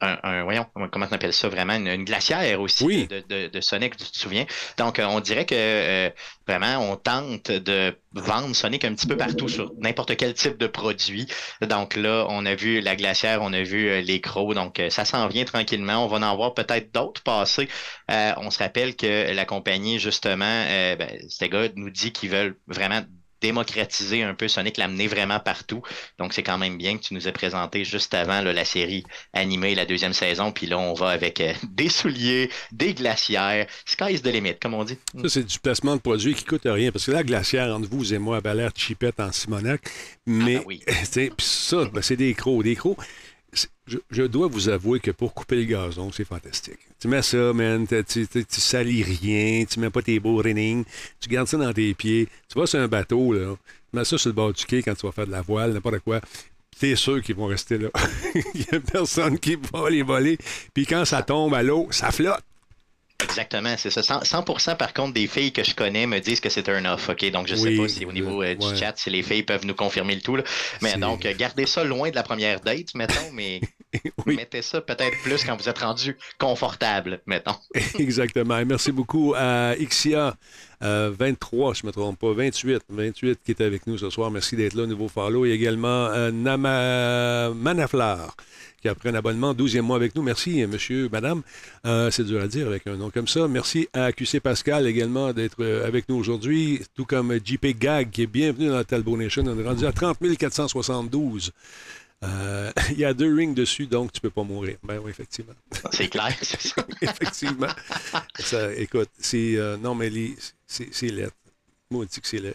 un, un- voyons, comment- on appelle ça vraiment, une, une glacière aussi Oui. de, de, de Sonic, tu te souviens? Donc, euh, on dirait que euh, vraiment, on tente de vendre Sonic un petit peu partout sur n'importe quel type de produit. Donc là, on a vu la glacière, on a vu euh, les crocs, donc ça s'en vient tranquillement. On va en voir peut-être d'autres passer. Euh, on se rappelle que la compagnie, justement, euh, ben, ces gars nous dit qu'ils veulent vraiment démocratiser un peu Sonic, l'amener vraiment partout. Donc, c'est quand même bien que tu nous aies présenté juste avant là, la série animée, la deuxième saison. Puis là, on va avec euh, *laughs* des souliers, des glacières. Sky's the limit, comme on dit. Ça, c'est du placement de produit qui coûte rien. Parce que la glacière, entre vous et moi, elle a l'air cheapette en Simonac. Mais, Ah, ben oui. *laughs* sais, puis ça, ben, c'est des crocs. Des crocs, je, dois vous avouer que pour couper le gazon, c'est fantastique. Tu mets ça, man, tu, tu, salis rien, tu mets pas tes beaux rinnings, tu gardes ça dans tes pieds. Tu vas sur un bateau, là, tu mets ça sur le bord du quai quand tu vas faire de la voile, n'importe quoi. T'es sûr qu'ils vont rester là. *laughs* Il y a personne qui va les voler. Puis quand ça tombe à l'eau, ça flotte. Exactement, c'est ça. 100%, 100% par contre des filles que je connais me disent que c'est un off, ok? Donc je Oui, sais pas si au niveau euh, du ouais. chat, si les filles peuvent nous confirmer le tout. là. Mais donc, euh, gardez ça loin de la première date, mettons, mais *laughs* *laughs* Oui. mettez ça peut-être plus quand vous êtes rendu confortable, mettons. *laughs* Exactement. Et Merci beaucoup à Ixia, euh, 23, je ne me trompe pas, 28, 28 qui est avec nous ce soir. Merci d'être là, nouveau follow. Et également euh, Nama Manaflar qui a pris un abonnement, 12e mois avec nous. Merci, monsieur, madame. Euh, c'est dur à dire avec un nom comme ça. Merci à QC Pascal également d'être euh, avec nous aujourd'hui, tout comme JP Gag qui est bienvenu dans la Talbot Nation. On est rendu à 30 472. Euh, *laughs* Il y a deux rings dessus, donc tu peux pas mourir. Ben oui, effectivement. C'est clair, c'est ça. *laughs* Effectivement. Ça, écoute, c'est. euh, non, mais les- c'est c'est laid. Moi, on dit que c'est laid.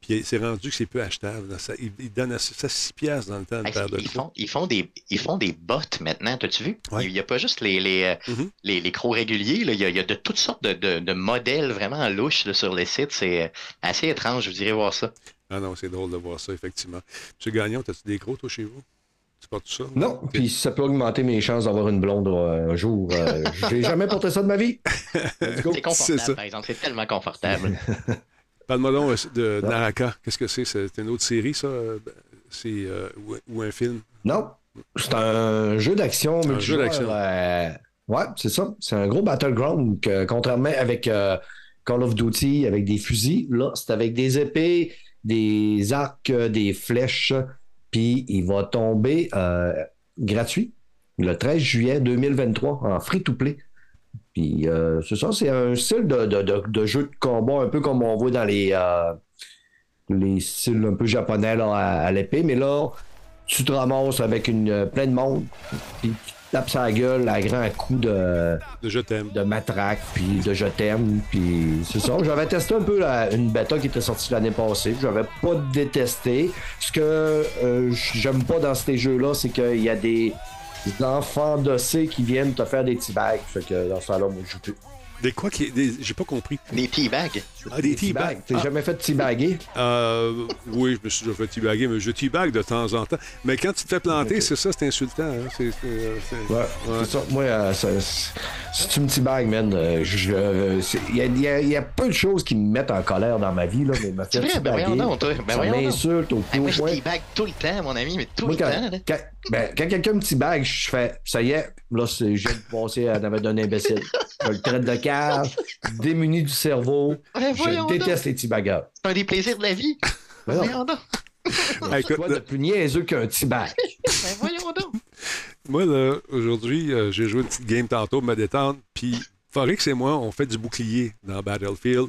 Puis c'est rendu que c'est peu achetable. Ça, ils, ils donnent à- ça 6 piastres dans le temps de Hey, paire de ils, font, ils, font des, ils font des bottes maintenant, t'as-tu vu? Ouais. Il n'y a pas juste les, les, euh, Mhm. les, les crocs réguliers, là. Il, y a, il y a de toutes sortes de, de, de modèles vraiment louches là, sur les sites. C'est assez étrange, je vous dirais voir ça. Ah non, c'est drôle de voir ça, effectivement. Monsieur Gagnon, as-tu des crocs, toi, chez vous? Tu portes ça? Non, puis ça peut augmenter mes chances d'avoir une blonde euh, un jour. Euh, *laughs* J'ai jamais porté ça de ma vie. C'est c'est confortable, ça. par exemple. C'est tellement confortable. *laughs* Parle-moi donc euh, de Naraka. Qu'est-ce que c'est? C'est une autre série, ça? C'est, euh, ou, ou un film? Non, c'est un jeu d'action. Un jeu d'action. euh, ouais, c'est ça. C'est un gros battleground que, contrairement avec euh, Call of Duty, avec des fusils, là, c'est avec des épées, des arcs, des flèches. Puis il va tomber euh, gratuit le 13 juillet 2023 en free-to-play. Puis euh, c'est ça, c'est un style de, de- de- jeu de combat un peu comme on voit dans les, euh, les styles un peu japonais là, à, à l'épée, mais là, tu te ramasses avec une, euh, plein de monde, puis tu tapes sa gueule à grands coups de, De Je t'aime. de matraque, puis de je t'aime, puis c'est ça. J'avais testé un peu la- une bêta qui était sortie l'année passée. J'avais pas détesté. Ce que euh, j'aime pas dans ces jeux-là, c'est qu'il y a des enfants dossés qui viennent te faire des petits bags. Fait que dans ce temps-là, moi, je joue plus. Des quoi qui. des- J'ai pas compris. Des teabags. Ah, des teabags. T'es jamais fait teabaguer? Euh, oui, je me suis déjà fait teabaguer, mais je teabag de temps en temps. Mais quand tu te fais planter, c'est ça, c'est insultant. hein. C'est, euh, Ouais, ça. Moi, euh, ça- si tu me teabag, man, il y, a- y y peu de choses qui me mettent en colère dans ma vie, là, mais me C'est faire vrai, ben teabaguer, voyons donc, toi. Ben ça m'insulte au moi, je teabag tout le temps, mon ami, mais tout Moi, le quand, temps. là. quand, ben, quand quelqu'un me teabag, je fais ça y est, là, c'est- de passer à la d'un imbécile. Je le traite de cave, démuni du cerveau. Ben voyons je déteste les teabaggers. C'est un des plaisirs de la vie. Ben non. Voyons donc. Ah, écoute, Quoi de plus niaiseux qu'un teabag? Ben voyons donc. moi, là, aujourd'hui, euh, j'ai joué une petite game tantôt pour me détendre, puis Forex et moi, on fait du bouclier dans Battlefield.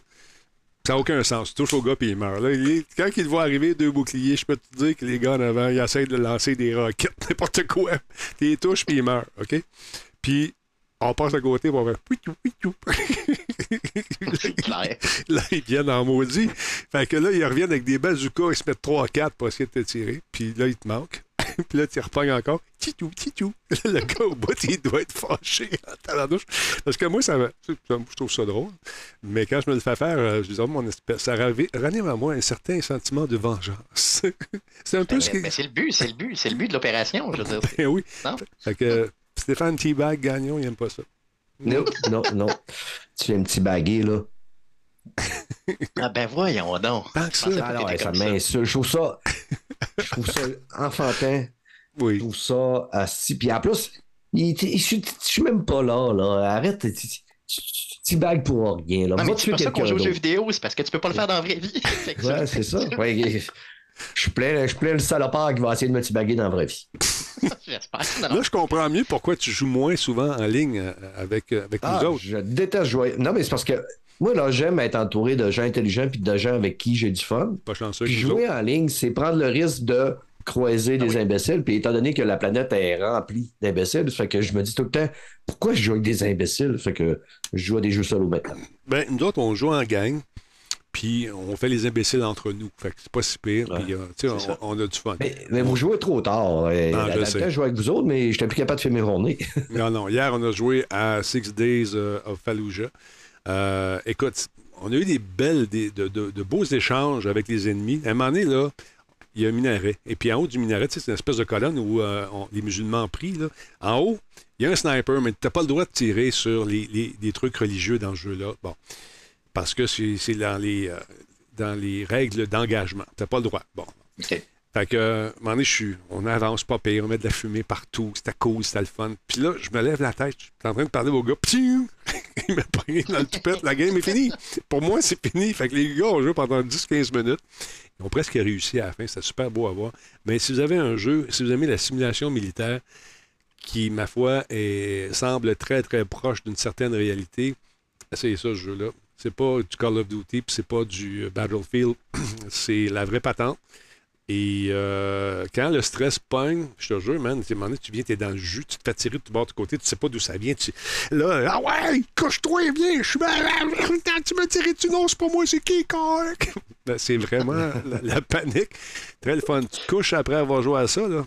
Ça n'a aucun sens. Tu touches au gars puis il meurt. Là, quand il voit arriver, deux boucliers, je peux te dire que les gars en avant, ils essayent de lancer des roquettes, *laughs* n'importe quoi. Tu les touches puis il meurt, OK? Puis on passe à côté pour faire pouitou, pouitou. C'est clair. Là, ils viennent en maudit. Fait que là, ils reviennent avec des bazookas, ils se mettent 3 à 4 pour essayer de te tirer. Puis là, ils te manquent. *laughs* puis là, tu repognes encore. Titou, titou. Là, le gars au bout, il doit être fâché en tabarnouche. Parce que moi, ça, me- je trouve ça drôle. Mais quand je me le fais faire, euh, je dis, oh, mon espèce, ça ranime à moi un certain sentiment de vengeance. *laughs* c'est un peu ce Mais, qui. mais c'est le but, c'est le but, c'est le but de l'opération, je veux dire. Ben oui. Non? Fait que Stéphane T-Bag Gagnon, il aime pas ça. Non, non, non. Tu es un petit bagué, là. Ah ben voyons donc. Tant que Je ça. pas Ah ouais, ça m'insulte. Je trouve ça. Je trouve ça enfantin. Je Oui. trouve ça assis. Puis en plus, il- il- je suis- je suis même pas là. là. Arrête. tu- bagues pour rien. Là. Non, mais c'est pour ça qu'on joue aux jeux vidéo, c'est parce que tu peux pas le faire dans la vraie vie. *laughs* Ouais, c'est ça. Ouais, je suis plein, je suis plein le salopard qui va essayer de me tibaguer dans la vraie vie. *laughs* Là, je comprends mieux pourquoi tu joues moins souvent en ligne euh, avec, euh, avec Ah, nous autres. je déteste jouer. Non, mais c'est parce que moi, là, j'aime être entouré de gens intelligents puis de gens avec qui j'ai du fun. Pas chanceux Puis jouer autres. en ligne, c'est prendre le risque de croiser des imbéciles. Puis étant donné que la planète est remplie d'imbéciles, ça fait que je me dis tout le temps, pourquoi je joue avec des imbéciles? Ça fait que je joue à des jeux solo maintenant. Ben, nous autres, on joue en gang, puis on fait les imbéciles entre nous. Fait que c'est pas si pire, Ouais, puis euh, on, on a du fun. Mais, mais vous jouez trop tard. Euh, Ah, je sais. temps, je jouais avec vous autres, mais j'étais plus capable de faire mes journées. *laughs* Non, non. Hier, on a joué à Six Days euh, of Fallujah. Euh, écoute, on a eu des belles, des- de, de- de beaux échanges avec les ennemis. À un moment donné, là, il y a un minaret. Et puis en haut du minaret, c'est une espèce de colonne où euh, on- les musulmans prient. Là. En haut, il y a un sniper, mais tu n'as pas le droit de tirer sur les, les- les trucs religieux dans ce jeu-là. Bon. Parce que c'est c'est dans les, euh, dans les règles d'engagement. Tu n'as pas le droit. Bon. Fait que, euh, à un moment donné, je suis, on avance pas pire, on met de la fumée partout, c'était cool, c'était le fun. Puis là, je me lève la tête, je suis en train de parler au gars, Ptiou! *laughs* il m'a pogné dans le toupette, la game est finie. Pour moi, c'est fini. Fait que les gars ont joué pendant 10-15 minutes. Ils ont presque réussi à la fin, c'était super beau à voir. Mais si vous avez un jeu, si vous aimez la simulation militaire, qui, ma foi, est- semble très, très proche d'une certaine réalité, essayez ça, ce jeu-là. C'est pas du Call of Duty, puis c'est pas du euh, Battlefield. *clears throat* c'est la vraie patente. Et euh, quand le stress pogne, je te jure, man, à un moment donné, tu viens, tu es dans le jus, tu te fais tirer de tout bord de côté, tu sais pas d'où ça vient. Tu... Là, ah ouais, couche-toi, viens, je suis malade. Tu m'as tiré dessus, non, c'est pas moi, c'est qui? *laughs* Ben, c'est vraiment *laughs* la, la panique. Très le fun. Tu te couches après avoir joué à ça, là.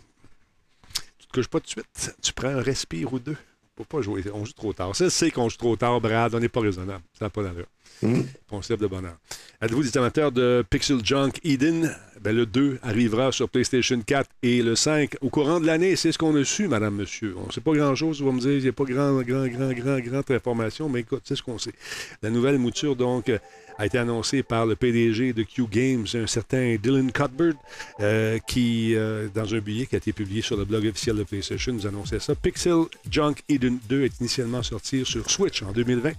Tu te couches pas tout de suite. Tu prends un respire ou deux. Faut pas jouer. On joue trop tard. Ça, c'est qu'on joue trop tard, Brad. On n'est pas raisonnable. Ça n'a pas d'allure. Se lève de bonheur. Êtes-vous des amateurs de Pixel Junk Eden? Ben, le 2 arrivera sur PlayStation 4 et le 5 au courant de l'année. C'est ce qu'on a su, madame, monsieur. On ne sait pas grand-chose. Vous allez me dire, il n'y a pas grand, grand, grand, grand, grande information, mais écoute, c'est ce qu'on sait. La nouvelle mouture, donc, a été annoncée par le PDG de Q Games, un certain Dylan Cuthbert, euh, qui, euh, dans un billet qui a été publié sur le blog officiel de PlayStation, nous annonçait ça. Pixel Junk Eden 2 est initialement sorti sur Switch en 2020.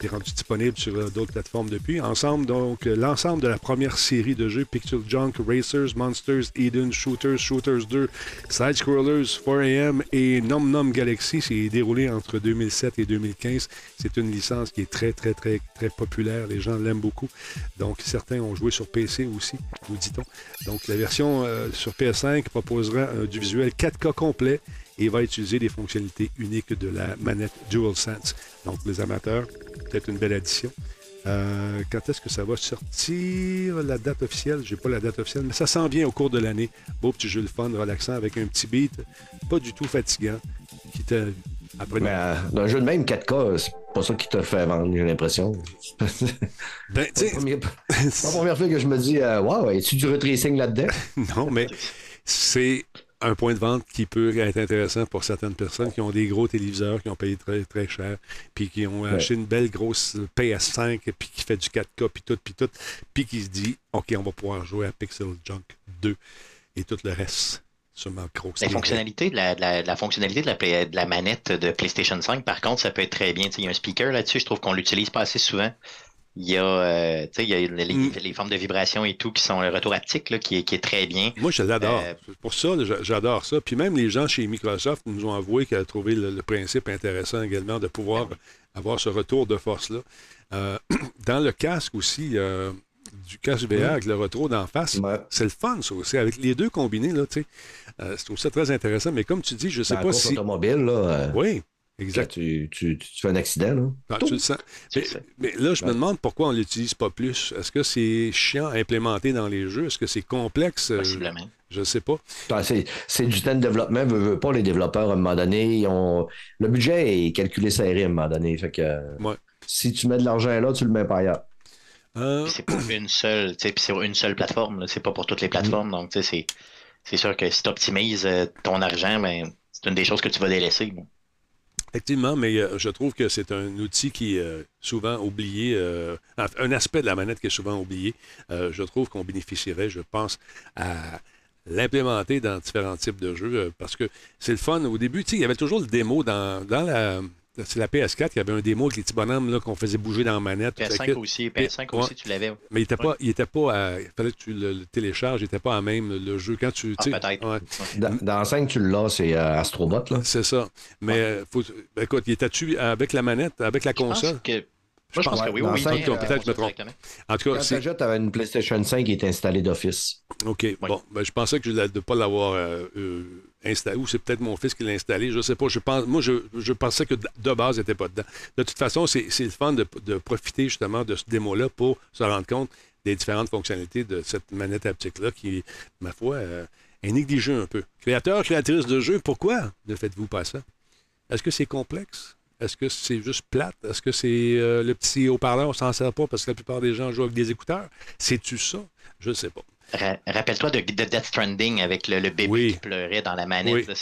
Il est rendu disponible sur euh, d'autres plateformes depuis. Ensemble, donc, l'ensemble de la première série de jeux Pixel Junk, Racers, Monsters, Eden, Shooters, Shooters 2, Side Scrollers, 4AM et Nom Nom Galaxy s'est déroulé entre 2007 et 2015. C'est une licence qui est très, très, très, très populaire. Les gens l'aiment beaucoup. Donc, certains ont joué sur PC aussi, nous dit-on. Donc, la version euh, sur PS5 proposera euh, du visuel 4K complet et va utiliser des fonctionnalités uniques de la manette DualSense. Donc, les amateurs, peut-être une belle addition. Euh, quand est-ce que ça va sortir? La date officielle, j'ai pas la date officielle, mais ça s'en vient au cours de l'année. Beau petit jeu de fun, relaxant, avec un petit beat, pas du tout fatigant, qui te... Après, Mais euh, dans un jeu de même 4K, c'est pas ça qui te fait vendre, j'ai l'impression. *laughs* ben, tu C'est la première- *laughs* c'est la première fois que je me dis, euh, wow, est-tu du retracing là-dedans? *laughs* Non, mais c'est un point de vente qui peut être intéressant pour certaines personnes qui ont des gros téléviseurs, qui ont payé très, très cher, puis qui ont acheté une belle grosse PS5, puis qui fait du 4K, puis tout, puis tout, puis qui se dit, OK, on va pouvoir jouer à Pixel Junk 2 et tout le reste La fonctionnalité de la, de la- de la fonctionnalité de la, play- de la manette de PlayStation 5, par contre, ça peut être très bien. Tu sais, Il y a un speaker là-dessus, je trouve qu'on l'utilise pas assez souvent. Il y a, euh, tu sais, il y a les, Mm. les formes de vibration et tout qui sont le retour haptique là, qui, est, qui est très bien. Moi, je l'adore. Euh, Pour ça, j'adore ça. Puis même les gens chez Microsoft nous ont avoué qu'ils avaient trouvé le, le principe intéressant également de pouvoir avoir ce retour de force-là. Euh, *clears throat* dans le casque aussi, euh, du casque VR avec le retour d'en face, Ouais. c'est le fun, ça aussi. Avec les deux combinés, là, tu sais, euh, je trouve ça très intéressant. Mais comme tu dis, je sais Dans la pas si. automobile, là, euh, Oui, exact. tu, tu, tu fais un accident, là. Ah, Tout. tu le sens. Mais, sais. là, je me demande pourquoi on ne l'utilise pas plus. Est-ce que c'est chiant à implémenter dans les jeux? Est-ce que c'est complexe? Euh, Possiblement. Je ne sais pas. Ah, C'est c'est du temps de développement, veut, veut pas les développeurs à un moment donné. ils ont- Le budget est calculé serré à un moment donné. Fait que Ouais. si tu mets de l'argent là, tu le mets pas ailleurs. Euh, Puis c'est pour une seule, tu sais, puis c'est une seule plateforme, c'est pas pour toutes les plateformes. Donc, tu sais, c'est, c'est sûr que si tu optimises ton argent, ben, c'est une des choses que tu vas délaisser. Effectivement, mais euh, je trouve que c'est un outil qui est euh, souvent oublié, euh, un aspect de la manette qui est souvent oublié. Euh, je trouve qu'on bénéficierait, je pense, à l'implémenter dans différents types de jeux euh, parce que c'est le fun. Au début, il y avait toujours le démo dans, dans la. C'est la PS4, il y avait un démo avec les petits bonhommes là, qu'on faisait bouger dans la manette. tout PS5 ça. aussi, PS5 Ouais. aussi, tu l'avais. Mais il était pas, il était pas à- il fallait que tu le, le télécharges, il n'était pas à même le, jeu. Quand tu. Ah, tu peut-être. ouais. Dans, dans 5, tu l'as, c'est euh, Astrobot. Là. c'est ça. Mais euh, faut, ben, écoute, il était-tu avec la manette, avec la Je pense console? que, moi, je pense que oui, oui, oui, euh, peut-être je me trompe. En tout cas, c'est. tu tu avais une PlayStation 5 qui est installée d'office. OK. Bon, ben, je pensais que je ne de pas l'avoir euh, euh, ou c'est peut-être mon fils qui l'a installé. Je ne sais pas. Je pense, moi, je, pensais que de base, il n'était pas dedans. De toute façon, c'est le fun de, profiter justement de ce démo-là pour se rendre compte des différentes fonctionnalités de cette manette haptique-là qui, ma foi, euh, est négligée un peu. Créateur, créatrice de jeux, pourquoi ne faites-vous pas ça? Est-ce que c'est complexe? Est-ce que c'est juste plate? Est-ce que c'est euh, le petit haut-parleur, on s'en sert pas parce que la plupart des gens jouent avec des écouteurs? C'est-tu ça? Je ne sais pas. Ra- Rappelle-toi de, de Death Stranding avec le, le bébé Oui. qui pleurait dans la manette. Oui. là.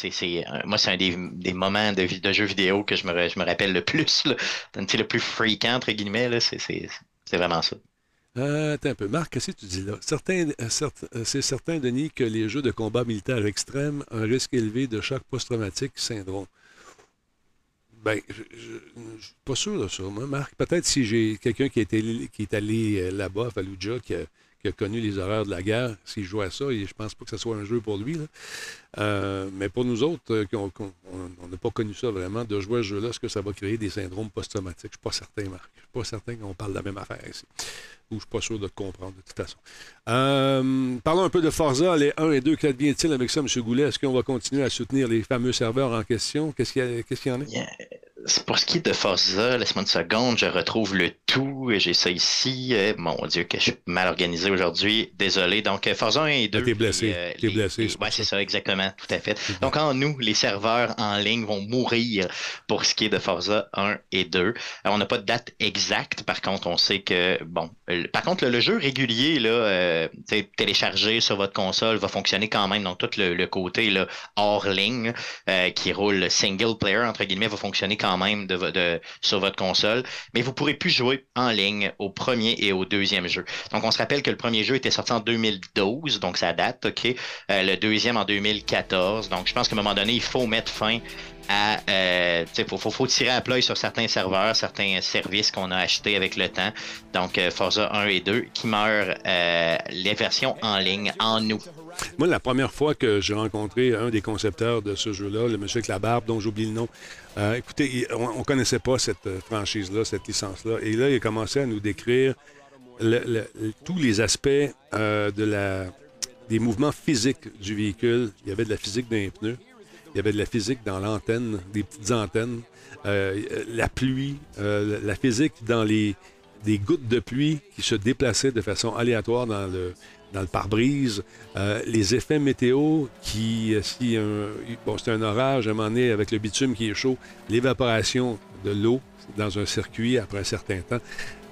Euh, moi, c'est un des, des moments de, jeux vidéo que je me, re- je me rappelle le plus. Là. Le plus fréquent, entre guillemets. C'est, vraiment ça. Euh, attends un peu. Marc, qu'est-ce que tu dis là? Euh, c'est certain, Denis, que les jeux de combat militaire extrême ont un risque élevé de choc post-traumatique syndrome. Ben, je ne suis pas sûr de ça, moi, Marc. Peut-être si j'ai quelqu'un qui, est allé là-bas, à Fallujah, qui a, qui a connu les horreurs de la guerre, s'il joue à ça, et je pense pas que ce soit un jeu pour lui. Euh, mais pour nous autres, euh, qu'on- qu'on- on on n'a pas connu ça vraiment, de jouer à ce jeu-là, est-ce que ça va créer des syndromes post-traumatiques? Je ne suis pas certain, Marc. Je suis pas certain qu'on parle de la même affaire ici. Ou je ne suis pas sûr de te comprendre, de toute façon. Euh, parlons un peu de Forza, les 1 et 2. Qu'advient-il avec ça, M. Goulet? Est-ce qu'on va continuer à soutenir les fameux serveurs en question? Qu'est-ce qu'il y, y en a? Pour ce qui est de Forza, laisse-moi une seconde, je retrouve le tout. J'ai ça ici. Euh, Mon Dieu, que je suis mal organisé aujourd'hui. Désolé. Donc, euh, Forza 1 et 2. t'es blessé. les, euh, T'es blessé, les- c'est pour ouais, c'est ça. exactement. Tout à fait. Donc, en nous, les serveurs en ligne vont mourir pour ce qui est de Forza 1 et 2. Alors, on n'a pas de date exacte. Par contre, on sait que, bon, par contre, le, le jeu régulier, là, euh, téléchargé sur votre console, va fonctionner quand même. Donc, tout le, le côté là, hors ligne euh, qui roule single player, entre guillemets, va fonctionner quand même de, de- sur votre console. Mais vous pourrez plus jouer en ligne au premier et au deuxième jeu. Donc, on se rappelle que le premier jeu était sorti en 2012, donc ça date, OK? Euh, le deuxième en 2014. Donc, je pense qu'à un moment donné, il faut mettre fin Euh, sais, faut, faut, faut tirer à plat sur certains serveurs, certains services qu'on a achetés avec le temps. Donc, euh, Forza 1 et 2 qui meurent euh, les versions en ligne en nous. Moi, la première fois que j'ai rencontré un des concepteurs de ce jeu-là, le monsieur avec la barbe, dont j'oublie le nom, écoutez, il- on ne connaissait pas cette franchise-là, cette licence-là. Et là, il a commencé à nous décrire tous les aspects des mouvements physiques du véhicule. Il y avait de la physique dans les pneus. Il y avait de la physique dans l'antenne, des petites antennes, euh, la pluie, euh, la physique dans les des gouttes de pluie qui se déplaçaient de façon aléatoire dans le, dans le pare-brise, euh, les effets météo qui, si bon, c'est un orage, à un moment donné, avec le bitume qui est chaud, l'évaporation de l'eau dans un circuit après un certain temps,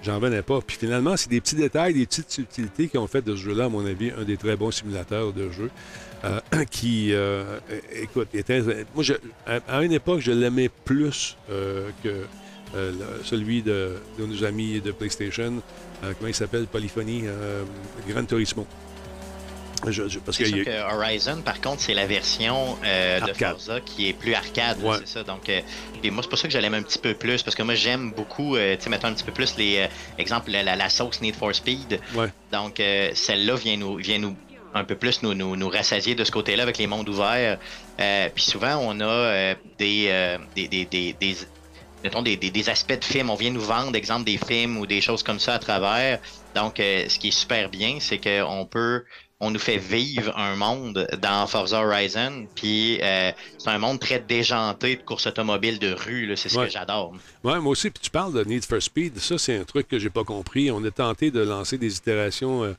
j'en venais pas. Puis finalement, c'est des petits détails, des petites subtilités qui ont fait de ce jeu-là, à mon avis, un des très bons simulateurs de jeu. euh, *clears throat* qui, euh, écoute, était, moi, je- à, une époque, je l'aimais plus euh, que celui de, de nos amis de PlayStation. Comment il s'appelle Polyphony euh, Gran Turismo. Je- je- parce que sûr il y a- que Horizon, par contre, c'est la version euh, de. Forza qui est plus arcade, Ouais. c'est ça. Donc, euh, puis moi, c'est pour ça que l'aime un petit peu plus, parce que moi, j'aime beaucoup, euh, tu sais, mettons un petit peu plus les, euh, exemple, la, la- sauce Need for Speed. Ouais. Donc, euh, celle-là vient nous, vient nous un peu plus nous, nous, nous rassasier de ce côté-là avec les mondes ouverts. Euh, puis souvent, on a euh, des, euh, des, des, des, des- mettons, des, des, des aspects de films. On vient nous vendre, exemple, des films ou des choses comme ça à travers. Donc, euh, ce qui est super bien, c'est qu'on peut, on nous fait vivre un monde dans Forza Horizon. Puis, euh, c'est un monde très déjanté de course automobile de rue. là. C'est ce Ouais. que j'adore. Ouais, moi aussi. Puis tu parles de Need for Speed. Ça, c'est un truc que j'ai pas compris. On est tenté de lancer des itérations, euh,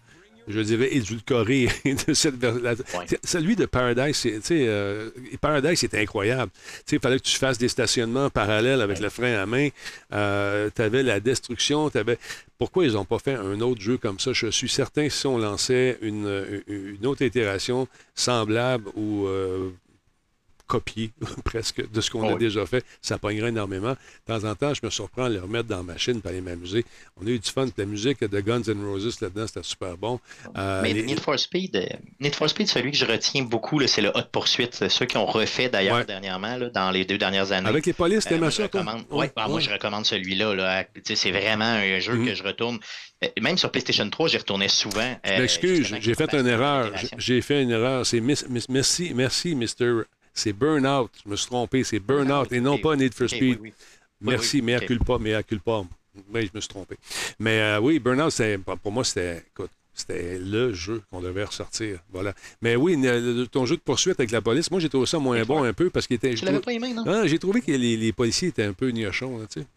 je dirais, édulcorées *laughs* de cette la- C'est- Celui de Paradise, c'est- tu sais, euh, Paradise, c'était incroyable. Tu sais, il fallait que tu fasses des stationnements parallèles avec le frein à main. tu avais la destruction. Avais... Pourquoi ils n'ont pas fait un autre jeu comme ça? Je suis certain que si on lançait une, une autre itération semblable ou euh, copier *laughs* presque de ce qu'on Oh a oui. déjà fait. Ça pognerait énormément. De temps en temps, je me surprends à le remettre dans la machine pour aller m'amuser. On a eu du fun. puis La musique de Guns N' Roses là-dedans, c'était super bon. Euh, Mais les- Need for Speed, euh, Need for Speed, celui que je retiens beaucoup, c'est le Hot Pursuit. C'est Ceux qui ont refait d'ailleurs Ouais. dernièrement, là, dans les deux dernières années. Avec les polices, Euh, t'aimes moi, recommande- Ouais, ouais, ah, moi, je recommande celui-là. Là. C'est vraiment un jeu Mhm. que je retourne. Euh, Même sur PlayStation 3, j'y retournais souvent. Euh, justement, j'ai fait une erreur. J'ai fait une erreur. C'est merci, merci, Mr. C'est Burnout. Je me suis trompé. C'est Burnout et non pas Need for Speed. oui. Oui, Merci, mais culpa, mais culpa. Oui, je me suis trompé. Mais euh, oui, Burnout, pour moi, c'était écoute, c'était le jeu qu'on devait ressortir. Voilà. Mais oui, ton jeu de poursuite avec la police, moi, j'ai trouvé ça moins bon un peu parce qu'il était. Tu l'avais pas aimé, non? Ah, j'ai trouvé que les, les policiers étaient un peu gnochons, là, tu sais.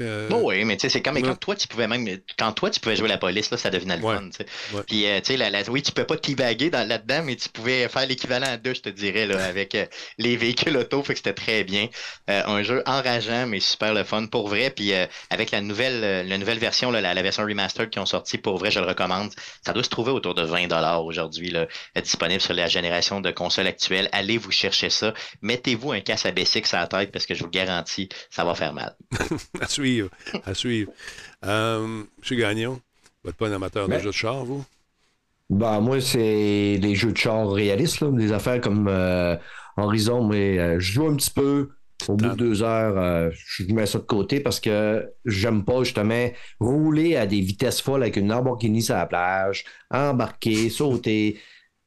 Euh, Bon, oui, mais tu sais, c'est comme ouais. quand toi, tu pouvais même. Quand toi, tu pouvais jouer la police, là, ça devenait le Ouais. fun, tu sais. Ouais. Puis, euh, tu sais, la, la- oui, tu peux pas te dans- là-dedans, mais tu pouvais faire l'équivalent à deux, je te dirais, là, avec euh, les véhicules auto, fait que c'était très bien. Euh, un jeu enrageant, mais super le fun, pour vrai. Puis, euh, avec la nouvelle, euh, la nouvelle version, là, la, la version remastered qui ont sorti, pour vrai, je le recommande. Ça doit se trouver autour de 20 aujourd'hui, là, euh, disponible sur la génération de consoles actuelles. Allez vous chercher ça. Mettez-vous un casse à B6 à la tête, parce que je vous le garantis, ça va faire mal. *laughs* à suivre. À suivre. Euh, Monsieur Gagnon, vous n'êtes pas un amateur de Ben- jeux de char, vous? Ben, moi, c'est les jeux de char réalistes, là, des affaires comme euh, Horizon, mais euh, je joue un petit peu. Au bout de deux heures, euh, je mets ça de côté parce que j'aime pas justement rouler à des vitesses folles avec une Lamborghini sur la plage, embarquer, sauter.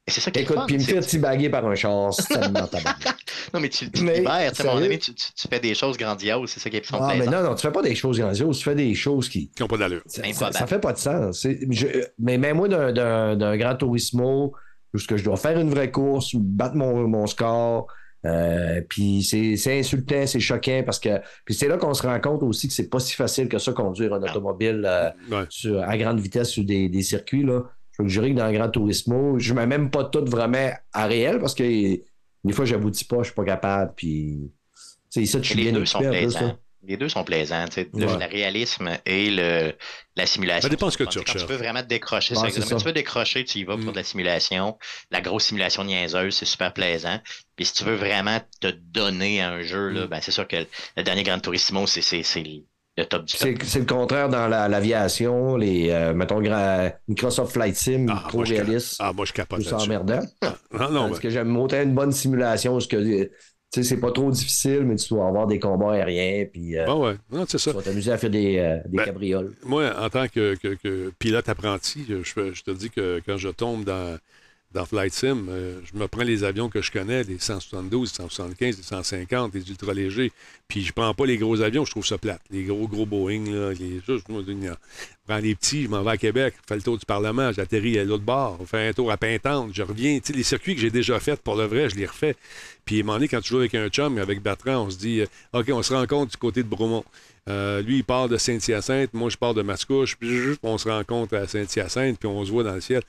C'est ça qui Écoute, puis me c'est- faire tibaguer par un char, ça me ment tabarnak. Non, mais tu, tu libères, tu sais, à un moment donné, sérieux? tu, tu- tu fais des choses grandioses, c'est ça qui est sont Ah, mais non, non, tu fais pas des choses grandioses, tu fais des choses qui. Qui n'ont pas d'allure. Ça, ça, Improbable. ça fait pas de sens. C'est- je- mais même moi, d'un- d'un d'un grand Turismo, où je dois faire une vraie course, battre mon, mon score, euh, puis c'est c'est insultant, c'est choquant, parce que. Puis c'est là qu'on se rend compte aussi que c'est pas si facile que ça conduire un automobile euh, Ouais. sur- à grande vitesse sur des, des circuits. Là. Je vous dirais que dans un grand Turismo, je mets même pas tout vraiment à réel, parce que des fois, j'aboutis pas, je suis pas capable, puis. C'est ça, je suis les bien deux sont occupé plaisants. là. Les deux sont plaisants. Le, Ouais. le réalisme et le, la simulation. Ça dépend ce que tu recherches. tu veux vraiment te décrocher, ça. Tu veux décrocher, tu y vas pour de la simulation. La grosse simulation niaiseuse, c'est super plaisant. Puis si tu veux vraiment te donner à un jeu, là, ben, c'est sûr que le dernier Gran Turismo, c'est c'est- c'est le top du top. C'est c'est le contraire dans la- l'aviation, les, euh, mettons, gra- Microsoft Flight Sim, Ah, trop moi, je cap- réaliste. Ah, moi, je capote Plus là-dessus. emmerdant. Non, non, Parce ben, que j'aime autant une bonne simulation, parce que tu sais, c'est pas trop difficile, mais tu dois avoir des combats aériens, puis euh, bon, ouais. Non, c'est ça. tu vas t'amuser à faire des, euh, des Ben, cabrioles. Moi, en tant que, que- que pilote apprenti, je, je te dis que quand je tombe dans, dans Flight Sim, euh, je me prends les avions que je connais, les 172, les 175, les 150, les ultra-légers, puis je prends pas les gros avions, je trouve ça plate. Les gros, gros Boeing, là, les, je prends les petits, je m'en vais à Québec, je fais le tour du Parlement, j'atterris à l'autre bord, on fait un tour à Pintante, je reviens. Les circuits que j'ai déjà faits, pour le vrai, je les refais. Puis, à un moment donné, quand tu joues avec un chum, avec Bertrand, on se dit, euh, OK, on se rencontre du côté de Bromont. Euh, lui, il part de Saint-Hyacinthe, moi, je pars de Mascouche, puis juste, on se rencontre à Saint-Hyacinthe, puis on se voit dans le ciel.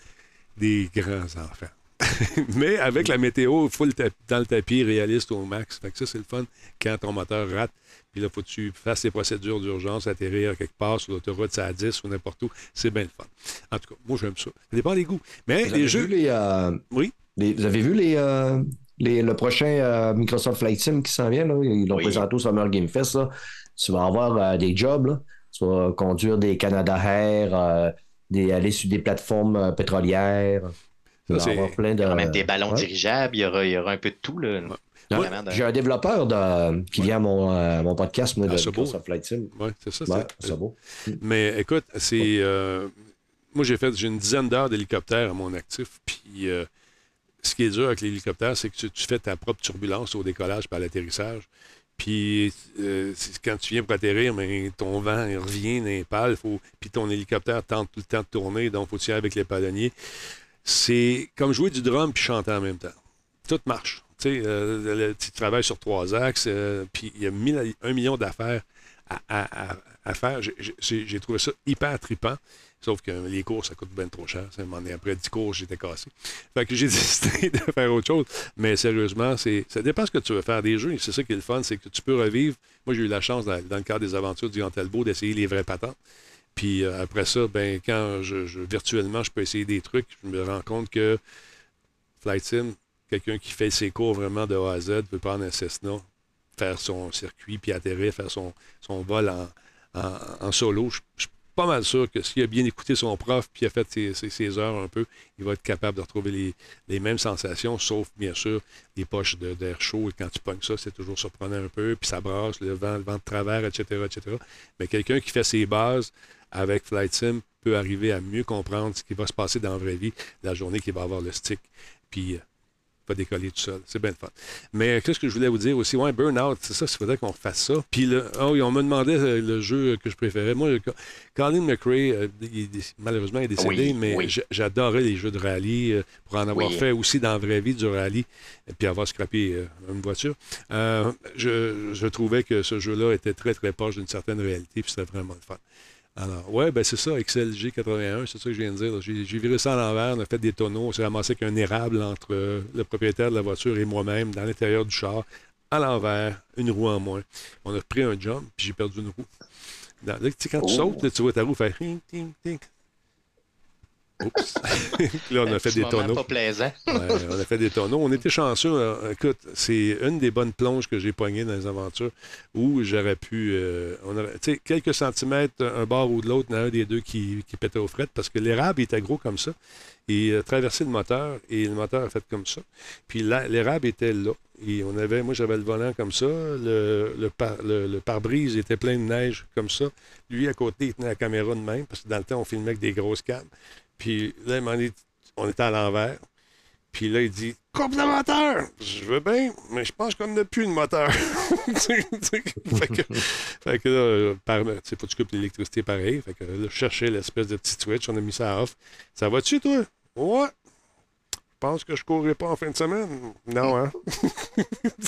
Des grands enfants. *laughs* Mais avec la météo, full dans le tapis, réaliste au max. Fait que ça, c'est le fun quand ton moteur rate. Puis là, faut que tu fasses tes procédures d'urgence, atterrir quelque part sur l'autoroute, c'est à 10 ou n'importe où. C'est bien le fun. En tout cas, moi, j'aime ça. Ça dépend des goûts. Mais Vous les avez jeux. vu les, euh, Oui? les- vous avez vu les, euh, les- le prochain euh, Microsoft Flight Sim qui s'en vient? Là? Ils l'ont Oui. présenté au Summer Game Fest. Là. Tu vas avoir euh, des jobs. Là. Tu vas conduire des Canada Air, euh, des, aller sur des plateformes euh, pétrolières. Il Ça, y avoir c'est- plein de... Il y aura même des ballons Ouais. dirigeables, il y aura, il y aura un peu de tout. Là. Ouais. Vraiment de- J'ai un développeur de- qui vient à mon, euh, mon podcast, moi, Ah, de Flight Sim. Ouais, c'est ça. Ouais, c'est- beau. Mais écoute, c'est. euh, moi, j'ai fait j'ai une dizaine d'heures d'hélicoptère à mon actif. Puis, euh, ce qui est dur avec l'hélicoptère, c'est que tu, tu fais ta propre turbulence au décollage à l'atterrissage. Puis, euh, quand tu viens pour atterrir, mais ton vent il revient dans les. Faut, puis, ton hélicoptère tente tout le temps de tourner. Donc, il faut tirer avec les palonniers. C'est comme jouer du drum puis chanter en même temps. Tout marche. Tu euh, tu travailles sur trois axes, euh, puis il y a un million d'affaires à, faire. J'ai- trouvé ça hyper trippant. Sauf que les cours, ça coûte bien trop cher. Après 10 cours, j'étais cassé. Fait que j'ai *laughs* décidé de faire autre chose. Mais sérieusement, c'est ça dépend ce que tu veux faire des jeux. C'est ça qui est le fun, c'est que tu peux revivre. Moi, j'ai eu la chance, dans, le cadre des aventures du Grand Talbot, d'essayer les vrais patents. Puis euh, après ça, ben, quand je, virtuellement, je peux essayer des trucs, je me rends compte que Flight Sim, quelqu'un qui fait ses cours vraiment de A à Z, peut prendre un Cessna, faire son circuit, puis atterrir, faire son, son vol en, en- solo. Je pas mal sûr que s'il a bien écouté son prof, puis a fait ses, heures un peu, il va être capable de retrouver les, mêmes sensations, sauf bien sûr les poches d'air chaud. Et quand tu pognes ça, c'est toujours surprenant un peu, puis ça brasse, le vent, le vent de travers, etc., etc. Mais quelqu'un qui fait ses bases avec Flight Sim peut arriver à mieux comprendre ce qui va se passer dans la vraie vie la journée qu'il va avoir le stick. Puis euh, va décoller tout seul. C'est bien le fun. Mais qu'est-ce que je voulais vous dire aussi? Ouais, Burnout, c'est ça, il faudrait qu'on fasse ça. Puis, le, oui, on me demandait euh, le jeu que je préférais. Moi, Colin McRae, euh, il malheureusement, il est décédé, Oui, mais oui. j'adorais les jeux de rallye euh, pour en avoir Oui. fait aussi dans la vraie vie du rallye et puis avoir scrappé euh, une voiture. Euh, je, je trouvais que ce jeu-là était très, très proche d'une certaine réalité, puis c'était vraiment le fun. Alors, ouais, ben c'est ça, XLG 81, c'est ça que je viens de dire. J'ai viré ça à l'envers, on a fait des tonneaux, on s'est ramassé avec un érable entre euh, le propriétaire de la voiture et moi-même dans l'intérieur du char, à l'envers, une roue en moins. On a pris un jump, puis j'ai perdu une roue. Dans- là, quand tu Oh. sautes, là, tu vois ta roue faire ting, ting, ting. Oups. *laughs* là, on a fait des tonneaux. pas plaisant. Ouais, on a fait des tonneaux. On était chanceux. euh, écoute, c'est une des bonnes plonges que j'ai pognées dans les aventures où j'aurais pu. euh, on aurait- tu sais, quelques centimètres, un bord ou de l'autre, il y en a un des deux qui, qui pétait aux frettes parce que l'érable était gros comme ça. Et a traversé le moteur et le moteur a fait comme ça. Puis l'érable était là. Et on avait, moi, j'avais le volant comme ça. Le, le, par- le- le pare-brise était plein de neige comme ça. Lui, à côté, il tenait la caméra de même parce que dans le temps, on filmait avec des grosses cams. Puis là, donné, on était à l'envers. Puis là, il dit Coupe le moteur Je veux bien, mais je pense qu'on n'a plus de moteur. *laughs* Fait, que, fait que là, par, tu sais, faut que tu coupes l'électricité pareil. Fait que là, je cherchais l'espèce de petit switch, on a mis ça off. Ça va-tu, toi? Ouais. Je pense que je courrai pas en fin de semaine. Non, hein? *laughs* *laughs*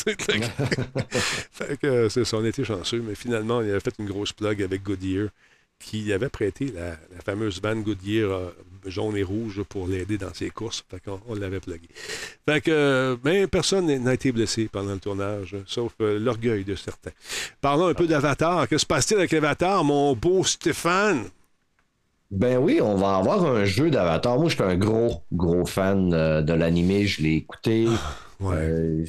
Fait que euh, c'est ça, on était chanceux, mais finalement, il avait fait une grosse plug avec Goodyear qui avait prêté la, la fameuse vanne Goodyear euh, jaune et rouge pour l'aider dans ses courses. Fait qu'on on l'avait plugué. Fait que euh, ben, personne n'a été blessé pendant le tournage, sauf euh, l'orgueil de certains. Parlons un peu d'Avatar. Que se passe-t-il avec Avatar, mon beau Stéphane? Ben oui, on va avoir un jeu d'Avatar. Moi, je suis un gros, gros fan euh, de l'animé. Je l'ai écouté euh,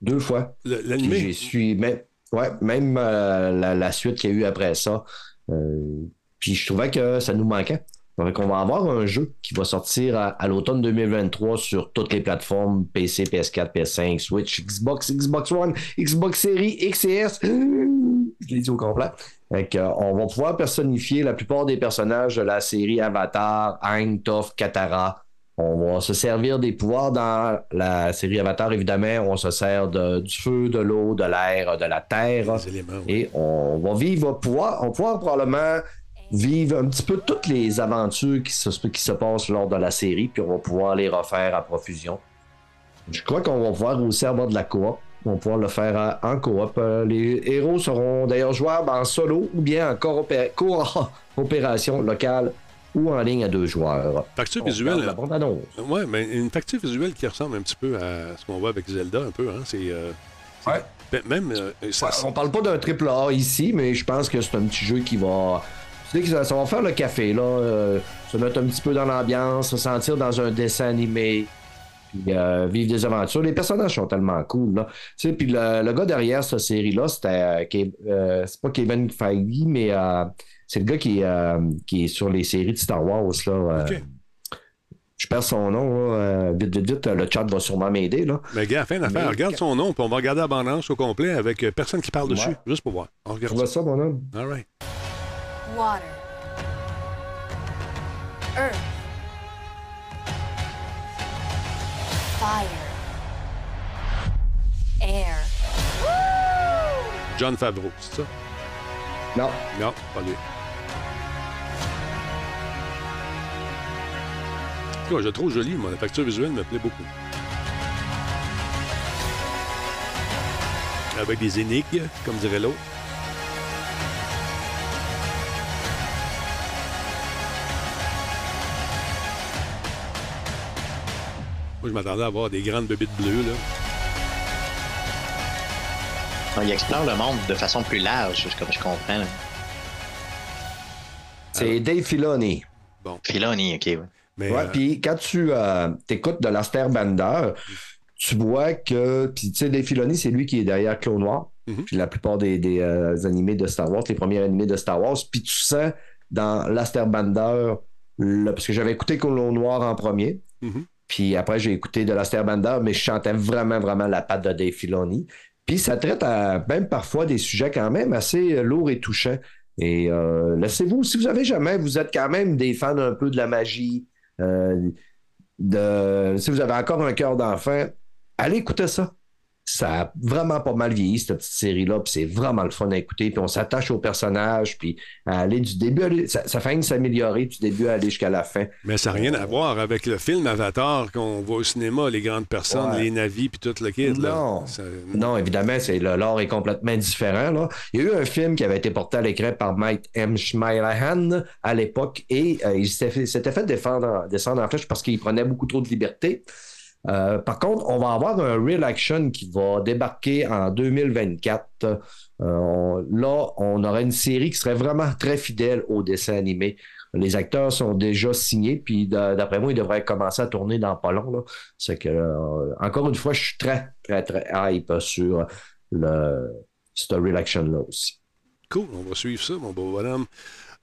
deux fois. L'animé? J'ai même, ouais, même euh, la, la suite qu'il y a eu après ça. Puis je trouvais que ça nous manquait. Donc, on va avoir un jeu qui va sortir à, à l'automne 2023 sur toutes les plateformes PC, PS4, PS5, Switch, Xbox, Xbox One, Xbox Series, XS. *gasps* Je l'ai dit au complet. Que, euh, on va pouvoir personnifier la plupart des personnages de la série Avatar, Aang, Toph, Katara. On va se servir des pouvoirs dans la série Avatar, évidemment. On se sert de- du feu, de l'eau, de l'air, de la terre. Éléments, Et on va vivre, pouvoir, on va pouvoir probablement vivre un petit peu toutes les aventures qui se, qui se passent lors de la série, puis on va pouvoir les refaire à profusion. Je crois qu'on va pouvoir aussi avoir de la coop. On va pouvoir le faire en coop. Euh, les héros seront d'ailleurs jouables en solo ou bien en coopé- coopération locale ou en ligne à deux joueurs. Facture On visuelle. la bande-annonce. Oui, mais une facture visuelle qui ressemble un petit peu à ce qu'on voit avec Zelda, un peu. Hein? C'est. euh, Ouais. ben, Même. euh, ça, Ouais, on parle pas d'un triple A ici, mais je pense que c'est un petit jeu qui va. Tu sais que ça, ça va faire le café, là. euh, se mettre un petit peu dans l'ambiance, se sentir dans un dessin animé, puis euh, vivre des aventures. Les personnages sont tellement cool, là. Tu sais, puis le, le gars derrière cette série-là, c'était. euh, c'est pas Kevin Feige, mais c'est le gars qui, qui est sur les séries de Star Wars, là. je perds son nom, là, vite, vite, vite, le chat va sûrement m'aider. Là. Mais gars, fin d'affaire, Mais- regarde son nom, puis on va regarder la bande-annonce au complet avec personne qui parle dessus, juste pour voir. On regarde ça. ça, mon homme? All right. Water. Earth. Fire. Air. John Favreau, c'est ça? Non. Non, pas lui. En tout cas, je le trouve joli, moi. La facture visuelle me plaît beaucoup. Avec des énigmes, comme dirait l'autre. Moi, je m'attendais à avoir des grandes bébites bleues, là. Il explore le monde de façon plus large, comme je comprends. C'est Dave Filoni. Filoni, OK. ouais. Mais, Ouais, euh, puis quand tu euh, écoutes de l'Aster Bender, tu vois que. Puis tu sais, Dave Filoni, c'est lui qui est derrière Clone Noir. Mhm. Puis la plupart des, des, euh, animés de Star Wars, les premiers animés de Star Wars. Puis tu sens dans l'Aster Bender, le- parce que j'avais écouté Clone Noir en premier. Mhm. Puis après, j'ai écouté de l'Aster Bender, mais je chantais vraiment, vraiment la patte de Dave Filoni. Puis ça traite à, même parfois des sujets quand même assez euh, lourds et touchants. Et euh, laissez-vous, si vous avez jamais, vous êtes quand même des fans un peu de la magie, euh, de, si vous avez encore un cœur d'enfant, allez écouter ça. Ça a vraiment pas mal vieilli, cette petite série-là, puis c'est vraiment le fun à écouter, puis on s'attache aux personnages, puis à aller du début, aller- ça, ça fait s'améliorer du début à aller jusqu'à la fin. mais ça n'a rien à voir avec le film Avatar qu'on voit au cinéma, les grandes personnes, Ouais. les navis, puis tout le kit. là. Non. Ça- Non, évidemment, c'est l'art est complètement différent. Là. Il y a eu un film qui avait été porté à l'écran par Mike M. Schmeilahan à l'époque et euh, il s'était fait, fait défendre, descendre en flèche parce qu'il prenait beaucoup trop de liberté. Euh, par contre, on va avoir un real action qui va débarquer en 2024. Euh, là, on aurait une série qui serait vraiment très fidèle au dessin animé. Les acteurs sont déjà signés, puis d'a- d'après moi, ils devraient commencer à tourner dans pas long. que, euh, encore une fois, je suis très, très, très hype sur le, cette real action-là aussi. Cool, on va suivre ça, mon beau bonhomme.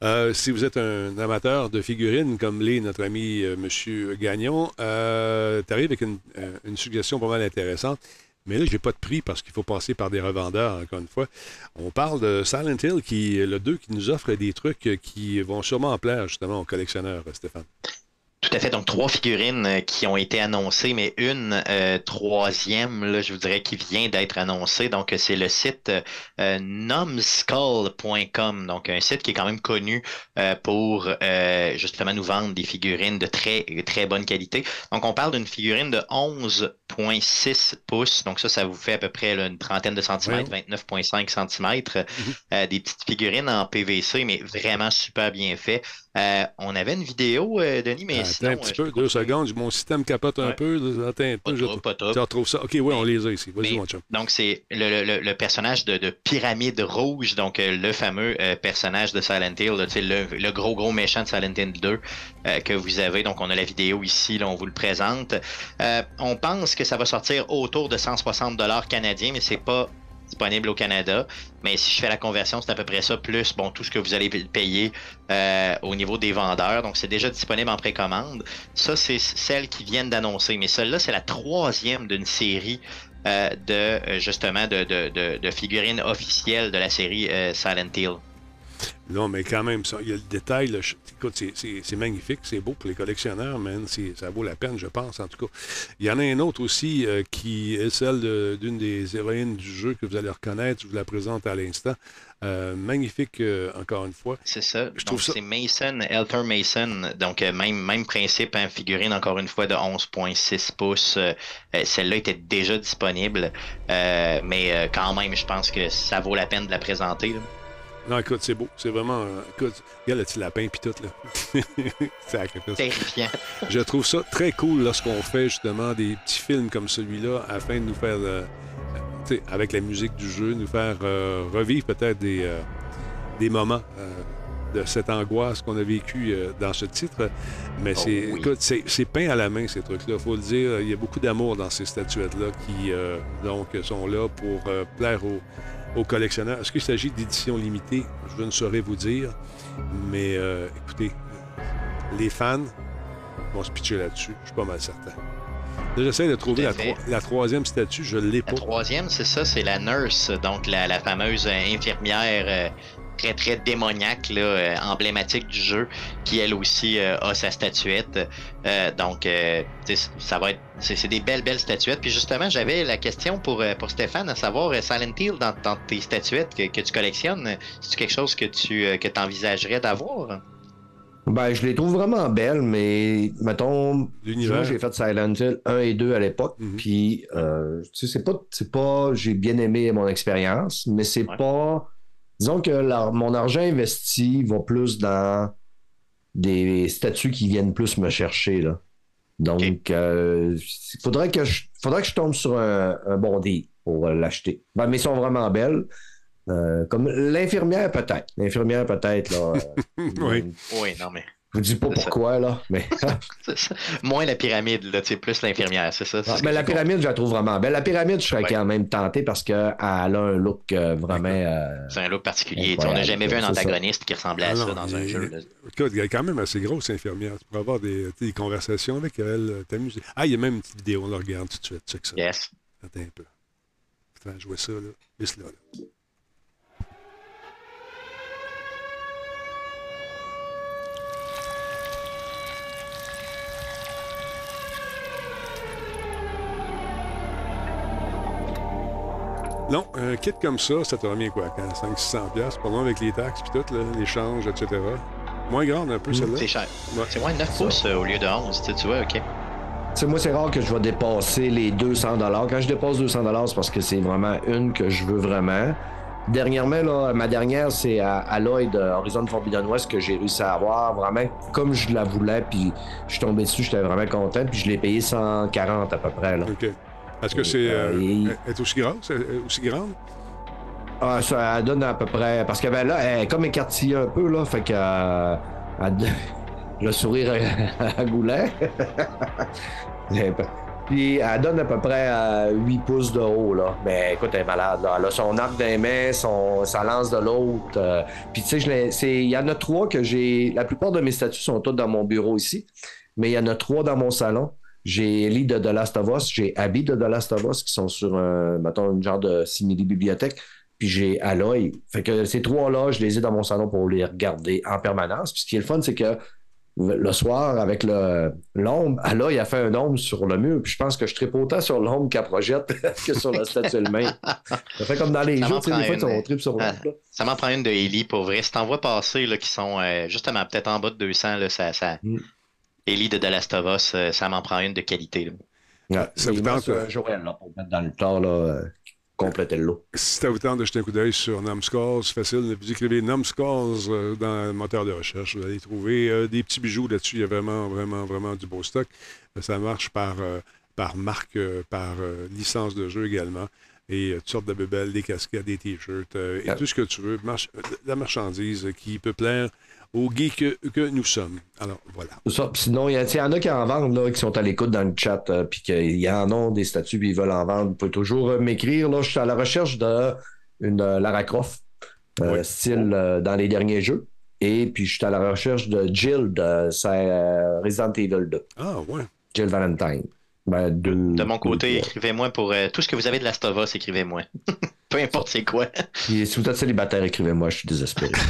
Euh, si vous êtes un amateur de figurines, comme l'est notre ami euh, M. Gagnon, euh, tu arrives avec une, suggestion pas mal intéressante. Mais là, j'ai pas de prix parce qu'il faut passer par des revendeurs, encore une fois. On parle de Silent Hill, qui le 2 qui nous offre des trucs qui vont sûrement plaire justement aux collectionneurs, Stéphane. Tout à fait. Donc, trois figurines euh, qui ont été annoncées, mais une euh, troisième, là, je vous dirais, qui vient d'être annoncée. Donc, euh, c'est le site euh, numskull.com. Donc, un site qui est quand même connu pour justement nous vendre des figurines de très, très bonne qualité. Donc, on parle d'une figurine de 11,6 pouces. Donc, ça, ça vous fait à peu près là, une trentaine de centimètres, 29,5 centimètres. Euh, des petites figurines en PVC, mais vraiment super bien fait. Euh, on avait une vidéo, euh, Denis, mais Attends sinon, un petit peu, deux secondes, mon système capote un Ouais. peu. Attends un peu, je, top, pas top. ça. OK, oui, on les a ici. Vas-y, Mais- mon chum. Donc, c'est le, le- le personnage de, de Pyramide Rouge, donc le fameux personnage de Silent Hill, là, le, le gros, gros méchant de Silent Hill 2 euh, que vous avez. Donc, on a la vidéo ici, là, on vous le présente. On pense que ça va sortir autour de 160 dollars canadiens, mais c'est pas disponible au Canada. Mais si je fais la conversion, c'est à peu près ça, plus bon tout ce que vous allez payer euh, au niveau des vendeurs. Donc, c'est déjà disponible en précommande. Ça, c'est celles qui viennent d'annoncer. Mais celle-là, c'est la troisième d'une série euh, de euh, justement de, figurines officielles de la série Silent Hill. Non, mais quand même, ça, il y a le détail. là, je- écoute, c'est- magnifique, c'est beau pour les collectionneurs, man. Ça vaut la peine, je pense, en tout cas. Il y en a un autre aussi euh, qui est celle de- d'une des héroïnes du jeu que vous allez reconnaître. Je vous la présente à l'instant. Euh, magnifique, euh, encore une fois. C'est ça. Je trouve ça- c'est Mason, Elter Mason. Donc, euh, même, même principe, hein, figurine encore une fois de 11,6 pouces. Celle-là était déjà disponible. Mais quand même, je pense que ça vaut la peine de la présenter. là. Non, écoute, c'est beau. C'est vraiment. euh, écoute, regarde le petit lapin puis tout, là. *laughs* Sacrifice. Terrifiant. Je trouve ça très cool lorsqu'on fait justement des petits films comme celui-là afin de nous faire, euh, tu sais, avec la musique du jeu, nous faire euh, revivre peut-être des, euh, des moments euh, de cette angoisse qu'on a vécu euh, dans ce titre. Mais Oh c'est, oui. écoute, c'est, c'est peint à la main, ces trucs-là. faut le dire. Il y a beaucoup d'amour dans ces statuettes-là qui euh, donc sont là pour euh, plaire aux, aux collectionneurs. Est-ce qu'il s'agit d'édition limitée? Je ne saurais vous dire. Mais euh, écoutez, les fans, vont se pitcher là-dessus. Je suis pas mal certain. J'essaie de trouver la, troisième statue. Je l'ai pas. La troisième, c'est ça, c'est la nurse, donc la, la fameuse euh, infirmière euh, très très démoniaque, là, euh, emblématique du jeu, qui elle aussi euh, a sa statuette. Euh, donc, euh, ça va être, c'est des belles belles statuettes. Puis justement, j'avais la question pour pour Stéphane, à savoir Silent Hill dans, dans tes statuettes que, que tu collectionnes, c'est quelque chose que tu euh, que envisagerais d'avoir? Ben, je les trouve vraiment belles, mais mettons, L'univers. j'ai fait Silent Hill 1 et 2 à l'époque, Mhm. puis euh, tu sais, c'est pas, c'est pas, j'ai bien aimé mon expérience, mais c'est Ouais. pas, disons que la- mon argent investi va plus dans des statuts qui viennent plus me chercher là. Donc, euh, il faudrait que je, faudrait que je tombe sur un, un bon deal pour euh, l'acheter. Ben, mais elles sont vraiment belles. Euh, comme l'infirmière peut-être, l'infirmière peut-être là. *laughs* Oui. Oui, non mais je vous dis pas ça. pourquoi, là, mais. *laughs* ça. moins la pyramide, là, tu sais, plus l'infirmière, c'est ça. c'est Ah, ce mais que la pyramide, je la trouve vraiment belle. La pyramide, je serais Ouais. quand même tenté parce qu'elle a un look euh, vraiment. euh, C'est un look particulier. On n'a jamais vu un ça. antagoniste qui ressemblait à Ah ça non, dans un jeu. là. Écoute, elle est quand même assez grosse, infirmière. Tu pourrais avoir des, des conversations avec elle, euh, t'amuser. Ah, il y a même une petite vidéo, on la regarde tout de suite. Check ça. Yes. Attends un peu. Attends, jouer ça, là. Juste là, là. Non, un kit comme ça, ça te revient quoi? 500-600$, piastres, pas loin avec les taxes puis tout, l'échange, etc. Moins grande un peu, celle-là. C'est cher. Ouais. C'est moins de 9 pouces euh, au lieu de 11. tu vois, OK. Tu sais, moi, c'est rare que je vais dépasser les 200 Quand je dépasse 200 c'est parce que c'est vraiment une que je veux vraiment. Dernièrement, là, ma dernière, c'est à, à Lloyd, euh, Horizon Forbidden West, que j'ai réussi à avoir vraiment comme je la voulais. Puis je suis tombé dessus, j'étais vraiment content. Puis je l'ai payé 140 à peu près. Là. OK. Est-ce que c'est. Euh, euh, est aussi? Elle est aussi grande? Ah, ça elle donne à peu près. Parce que ben là, elle est comme écartillée un peu, là. Fait que. euh, elle *laughs* le sourire à, *laughs* goulet. *laughs* Puis elle donne à peu près euh, 8 pouces de haut, là. Mais écoute, elle est malade, là. Elle a son arc d'un main, son, sa lance de l'autre. euh, Puis tu sais, je l'ai- c'est- il y en a trois que j'ai. La plupart de mes statues sont toutes dans mon bureau ici. Mais il y en a trois dans mon salon. J'ai Ellie de The Last of Us, j'ai Abby de The Last of Us qui sont sur un, mettons, une genre de simili-bibliothèque. Puis j'ai Aloy. Fait que ces trois-là, je les ai dans mon salon pour les regarder en permanence. Puis ce qui est le fun, c'est que le soir, avec l'ombre, Aloy a fait un ombre sur le mur. Puis je pense que je tripe autant sur l'ombre qu'elle projette *laughs* que sur la statue elle-même. Ça fait comme dans les Ça jeux, m'en tu sais, des fois, on tripe sur Ah, l'ombre. Ça m'en prend une de Ellie pour vrai. Si t'en vois passer là, qui sont euh, justement peut-être en bas de 200, là, ça, ça... Mm. Ellie de The Last of Us, euh, ça m'en prend une de qualité. là. Ouais. Ça vous tente, euh, Joël, là, pour mettre dans le tas, là, euh, compléter le lot. Si ça vous tente de jeter un coup d'œil sur Numbskulls, c'est facile. Vous écrivez euh, dans le moteur de recherche. Vous allez trouver des petits bijoux là-dessus. Il y a vraiment, vraiment, vraiment du beau stock. Ça marche par, par marque, par licence de jeu également. Et toutes sortes de bébelles, des casquettes, des t-shirts et Ah. tout ce que tu veux. Marche, la marchandise qui peut plaire aux geeks que, que nous sommes. Alors, voilà. Ça. Sinon, il y, y en a qui en vendent, là, qui sont à l'écoute dans le chat, euh, puis qu'il y en ont des statuts, puis ils veulent en vendre. Vous pouvez toujours euh, m'écrire. Là, je suis à la recherche de une euh, Lara Croft, euh, Oui. style dans les derniers jeux. Et puis, je suis à la recherche de Jill de Resident Evil 2. Ah, ouais. Jill Valentine. Ben, De mon côté, écrivez-moi pour euh, tout ce que vous avez de Last of Us, écrivez-moi. *laughs* Peu importe c'est quoi. Puis, si vous êtes célibataire, écrivez-moi, je suis désespéré. *laughs*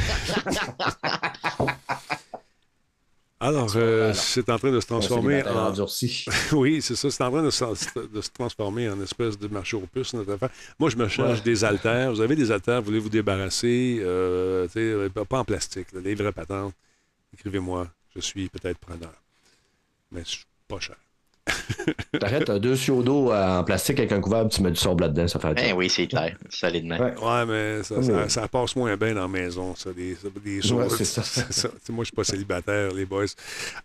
Alors, euh, c'est en train de se transformer en... endurci. *laughs* Oui, c'est ça. C'est en train de se, de se transformer en espèce de marché aux puces, notre affaire. Moi, je me cherche Ouais. des haltères. Vous avez des haltères, vous voulez vous débarrasser, euh, tu sais, pas pas en plastique, là, des vraies patentes. Écrivez-moi, je suis peut-être preneur. Mais je suis pas cher. *laughs* T'arrêtes euh, deux tuyaux d'eau euh, en plastique avec un couvert, puis tu mets du sable là-dedans, ça fait Ben job. oui, c'est clair, solidement. Ouais. Ouais, mais ça, Oui. ça, ça passe moins bien dans la maison, ça, des, ça, des Ouais, c'est ça. *laughs* Moi, je suis pas célibataire, les boys.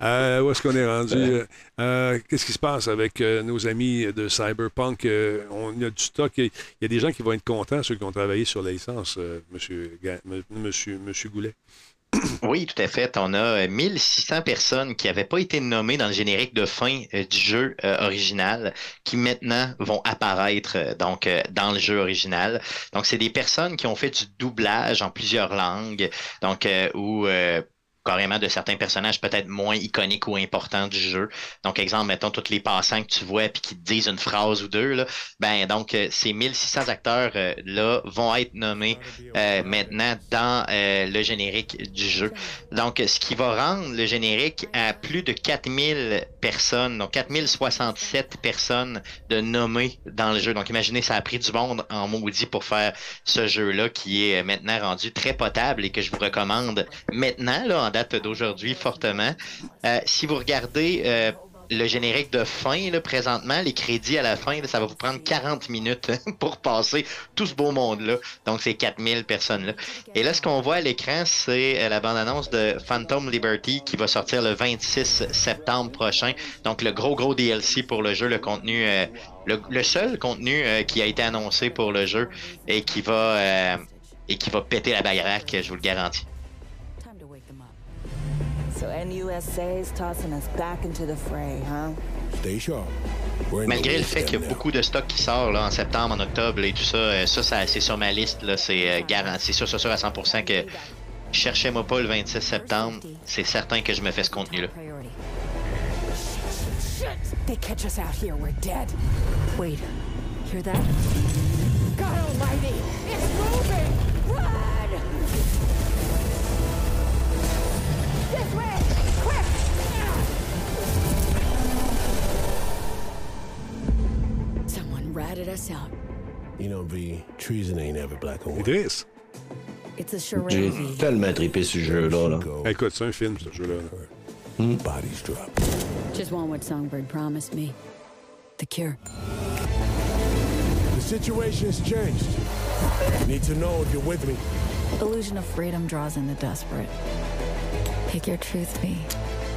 Euh, où est-ce qu'on est rendu? Euh, Qu'est-ce qui se passe avec euh, nos amis de Cyberpunk? Euh, on il y a du stock. Il y a des gens qui vont être contents, ceux qui ont travaillé sur la licence, euh, monsieur, monsieur, monsieur Goulet. *clears throat* Oui, tout à fait. On a euh, 1600 personnes qui n'avaient pas été nommées dans le générique de fin euh, du jeu euh, original, qui maintenant vont apparaître euh, donc dans le jeu original. Donc, c'est des personnes qui ont fait du doublage en plusieurs langues, donc euh, carrément de certains personnages peut-être moins iconiques ou importants du jeu. Donc, exemple, mettons, tous les passants que tu vois puis qui te disent une phrase ou deux, là, ben donc euh, ces 1600 acteurs-là vont être nommés euh, maintenant dans euh, le générique du jeu. Donc, ce qui va rendre le générique à plus de 4000 personnes, donc 4067 personnes de nommés dans le jeu. Donc, imaginez, ça a pris du monde en maudit pour faire ce jeu-là qui est maintenant rendu très potable et que je vous recommande maintenant, là, en d'aujourd'hui, fortement. Euh, si vous regardez euh, le générique de fin, présentement, les crédits à la fin, ça va vous prendre 40 minutes hein, pour passer tout ce beau monde-là. Donc, ces 4000 personnes-là. Et là, ce qu'on voit à l'écran, c'est euh, la bande-annonce de Phantom Liberty qui va sortir le 26 septembre prochain. Donc, le gros, gros DLC pour le jeu, le contenu, le, seul contenu qui a été annoncé pour le jeu et qui va, et qui va péter la baraque, je vous le garantis. Malgré le fait qu'il y a beaucoup de stock qui sort là, en septembre, en octobre et tout ça, euh, ça, ça c'est sur ma liste. là, C'est euh, garanti. C'est sûr, c'est sûr à 100% que cherchez-moi pas le 26 septembre. C'est certain que je me fais ce contenu-là. They catch us out here, we're dead. Wait, hear that? God almighty! It's moving! Ratted us out. You know, V, treason ain't ever black and white. Idriss. It's a charade. J'ai V. tellement trippé ce jeu-là. là. Écoute, c'est un film, ce jeu-là. Bodies drop. Just want what Songbird promised me. The cure. The situation has changed. Need to know if you're with me. Illusion of freedom draws in the desperate. Pick your truth, V.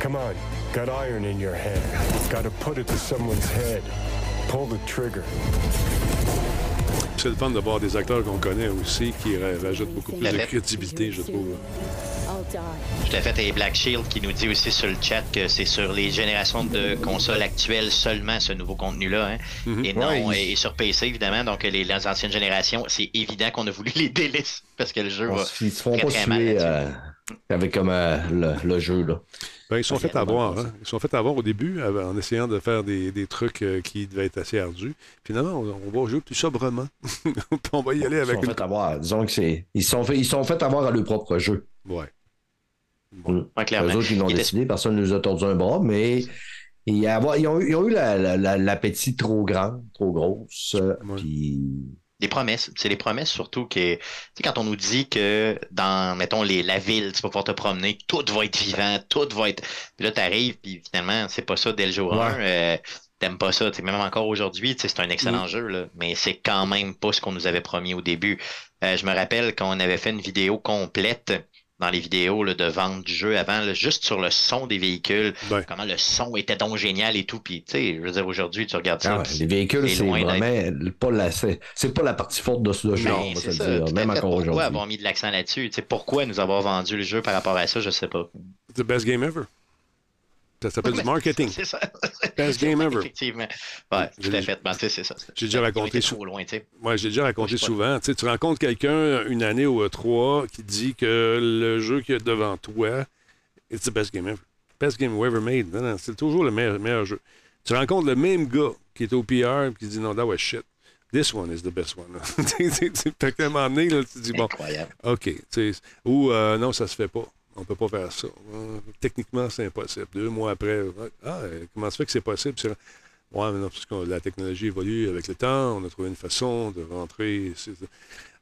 Come on. Got iron in your hand. Gotta put it to someone's head. Pull the trigger. C'est le fun de voir des acteurs qu'on connaît aussi qui ra- rajoutent beaucoup plus de crédibilité, je trouve. Tout à fait. Et Black Shield qui nous dit aussi sur le chat que c'est sur les générations de consoles actuelles seulement ce nouveau contenu-là. Hein? Mhm. Et non, Ouais, et, et sur PC évidemment. Donc les, les anciennes générations, c'est évident qu'on a voulu *laughs* les délaisser parce que le jeu On va se- Ils se font très, pas très mal suer euh, avec comme euh, le, le jeu. Là. Ben, ils sont Ok, fait bon, avoir. bon, Hein? Ils sont fait avoir au début euh, en essayant de faire des, des trucs euh, qui devaient être assez ardus. Finalement, on, on va jouer plus sobrement. *laughs* On va y aller Ils avec sont une. fait avoir. Disons que c'est. Ils sont fait, ils sont fait avoir à leur propre jeu. Ouais. Mm. Ouais, clairement. Eux autres, ils l'ont décidé, personne ne nous a tordu un bras, mais avoir- ils, ont, eu- ils ont eu la- la- la- l'appétit trop grand, trop grosse. Puis. Des promesses. C'est les promesses surtout que, tu sais, quand on nous dit que dans, mettons, les, la ville, tu vas pouvoir te promener, tout va être vivant, tout va être. Puis là, t'arrives, puis finalement, c'est pas ça dès le jour Ouais. 1. euh, T'aimes pas ça. Même encore aujourd'hui, tu sais, c'est un excellent Mm. jeu, là, mais c'est quand même pas ce qu'on nous avait promis au début. Euh, je me rappelle qu'on avait fait une vidéo complète dans les vidéos là, de vente du jeu avant, là, juste sur le son des véhicules, Ouais. comment le son était donc génial et tout. Puis, tu sais, je veux dire, aujourd'hui, tu regardes ça. Ah ouais, les véhicules, c'est vraiment pas la, c'est, pas la partie forte de ce jeu, Ben, on va se dire, tout même Pourquoi aujourd'hui. avoir mis de l'accent là-dessus? Tu sais, pourquoi nous avoir vendu le jeu par rapport à ça, je sais pas. The best game ever. Ça s'appelle du marketing. C'est ça. Best game *laughs* ever. Effectivement. Ouais, tout à fait. Ben, c'est ça. J'ai déjà raconté sou- trop loin, j'ai déjà raconté souvent. Tu rencontres quelqu'un une année ou trois qui dit que le jeu qu'il y a devant toi, it's the best game ever. Best game ever made. Non, non, c'est toujours le meilleur, meilleur jeu. Tu rencontres le même gars qui est au PR et qui dit non, that was shit. This one is the best one. *laughs* Tu moment donné, là, tu dis bon, Incroyable. OK. Ou euh, non, ça se fait pas. On peut pas faire ça. Techniquement, c'est impossible. Deux mois après, ah, comment ça fait que c'est possible? Ouais, mais non, parce la technologie évolue avec le temps. On a trouvé une façon de rentrer.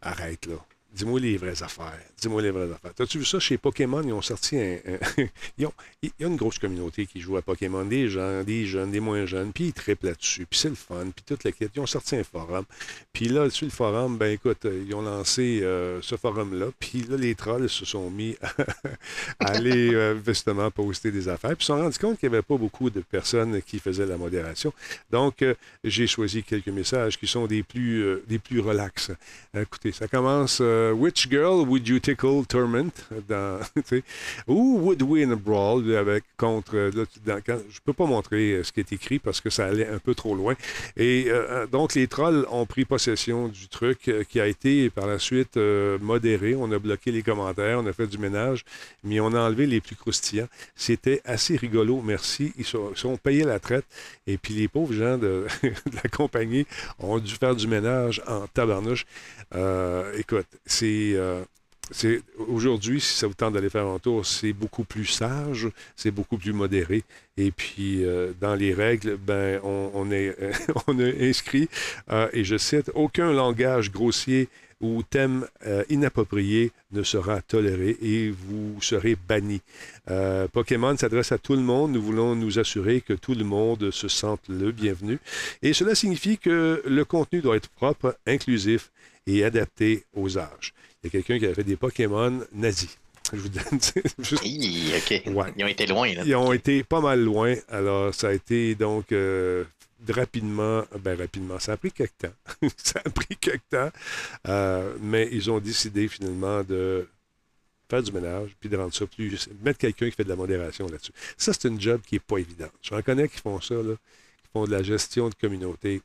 Arrête, là. Dis-moi les vraies affaires. Dis-moi les vraies affaires. T'as-tu vu ça? Chez Pokémon? Ils ont sorti un. *laughs* ils ont- Il y a une grosse communauté qui joue à Pokémon. Des gens, des jeunes, des moins jeunes. Puis ils triplent là-dessus. Puis c'est le fun. Puis toute la quête. Ils ont sorti un forum. Puis là, sur le forum, ben écoute, ils ont lancé euh, ce forum-là. Puis là, les trolls se sont mis *laughs* à aller euh, justement poster des affaires. Puis ils se sont rendus compte qu'il n'y avait pas beaucoup de personnes qui faisaient la modération. Donc, euh, j'ai choisi quelques messages qui sont des plus, euh, des plus relax. Écoutez, ça commence. Euh, Which Girl Would You Tickle Torment dans, *laughs* ou Would Win a Brawl avec, contre. euh, je peux pas montrer euh, ce qui est écrit parce que ça allait un peu trop loin. Et euh, donc, les trolls ont pris possession du truc qui a été par la suite modéré. On a bloqué les commentaires, on a fait du ménage, mais on a enlevé les plus croustillants. C'était assez rigolo, merci. Ils sont, ils sont payés la traite. Et puis les pauvres gens de, *laughs* de la compagnie ont dû faire du ménage en tabarnouche. Euh, écoute, euh, c'est- Aujourd'hui, si ça vous tente d'aller faire un tour, c'est beaucoup plus sage, c'est beaucoup plus modéré. Et puis, euh, dans les règles, ben, on, on est, *laughs* inscrit, et je cite, aucun langage grossier ou thème euh, inapproprié ne sera toléré et vous serez banni. Euh, Pokémon s'adresse à tout le monde. Nous voulons nous assurer que tout le monde se sente le bienvenu. Et cela signifie que le contenu doit être propre, inclusif et adapté aux âges. Il y a quelqu'un qui a fait des Pokémon nazis. Je vous donne *laughs* juste-. Ouais. Ils ont été loin, là. Ils ont été pas mal loin. Alors, ça a été donc euh, rapidement, ben rapidement, ça a pris quelque temps. *laughs* ça a pris quelque temps. Euh, mais ils ont décidé finalement de faire du ménage, puis de rendre ça plus. mettre quelqu'un qui fait de la modération là-dessus. Ça, c'est une job qui n'est pas évidente. J'en connais qui font ça, là, qui font de la gestion de communauté.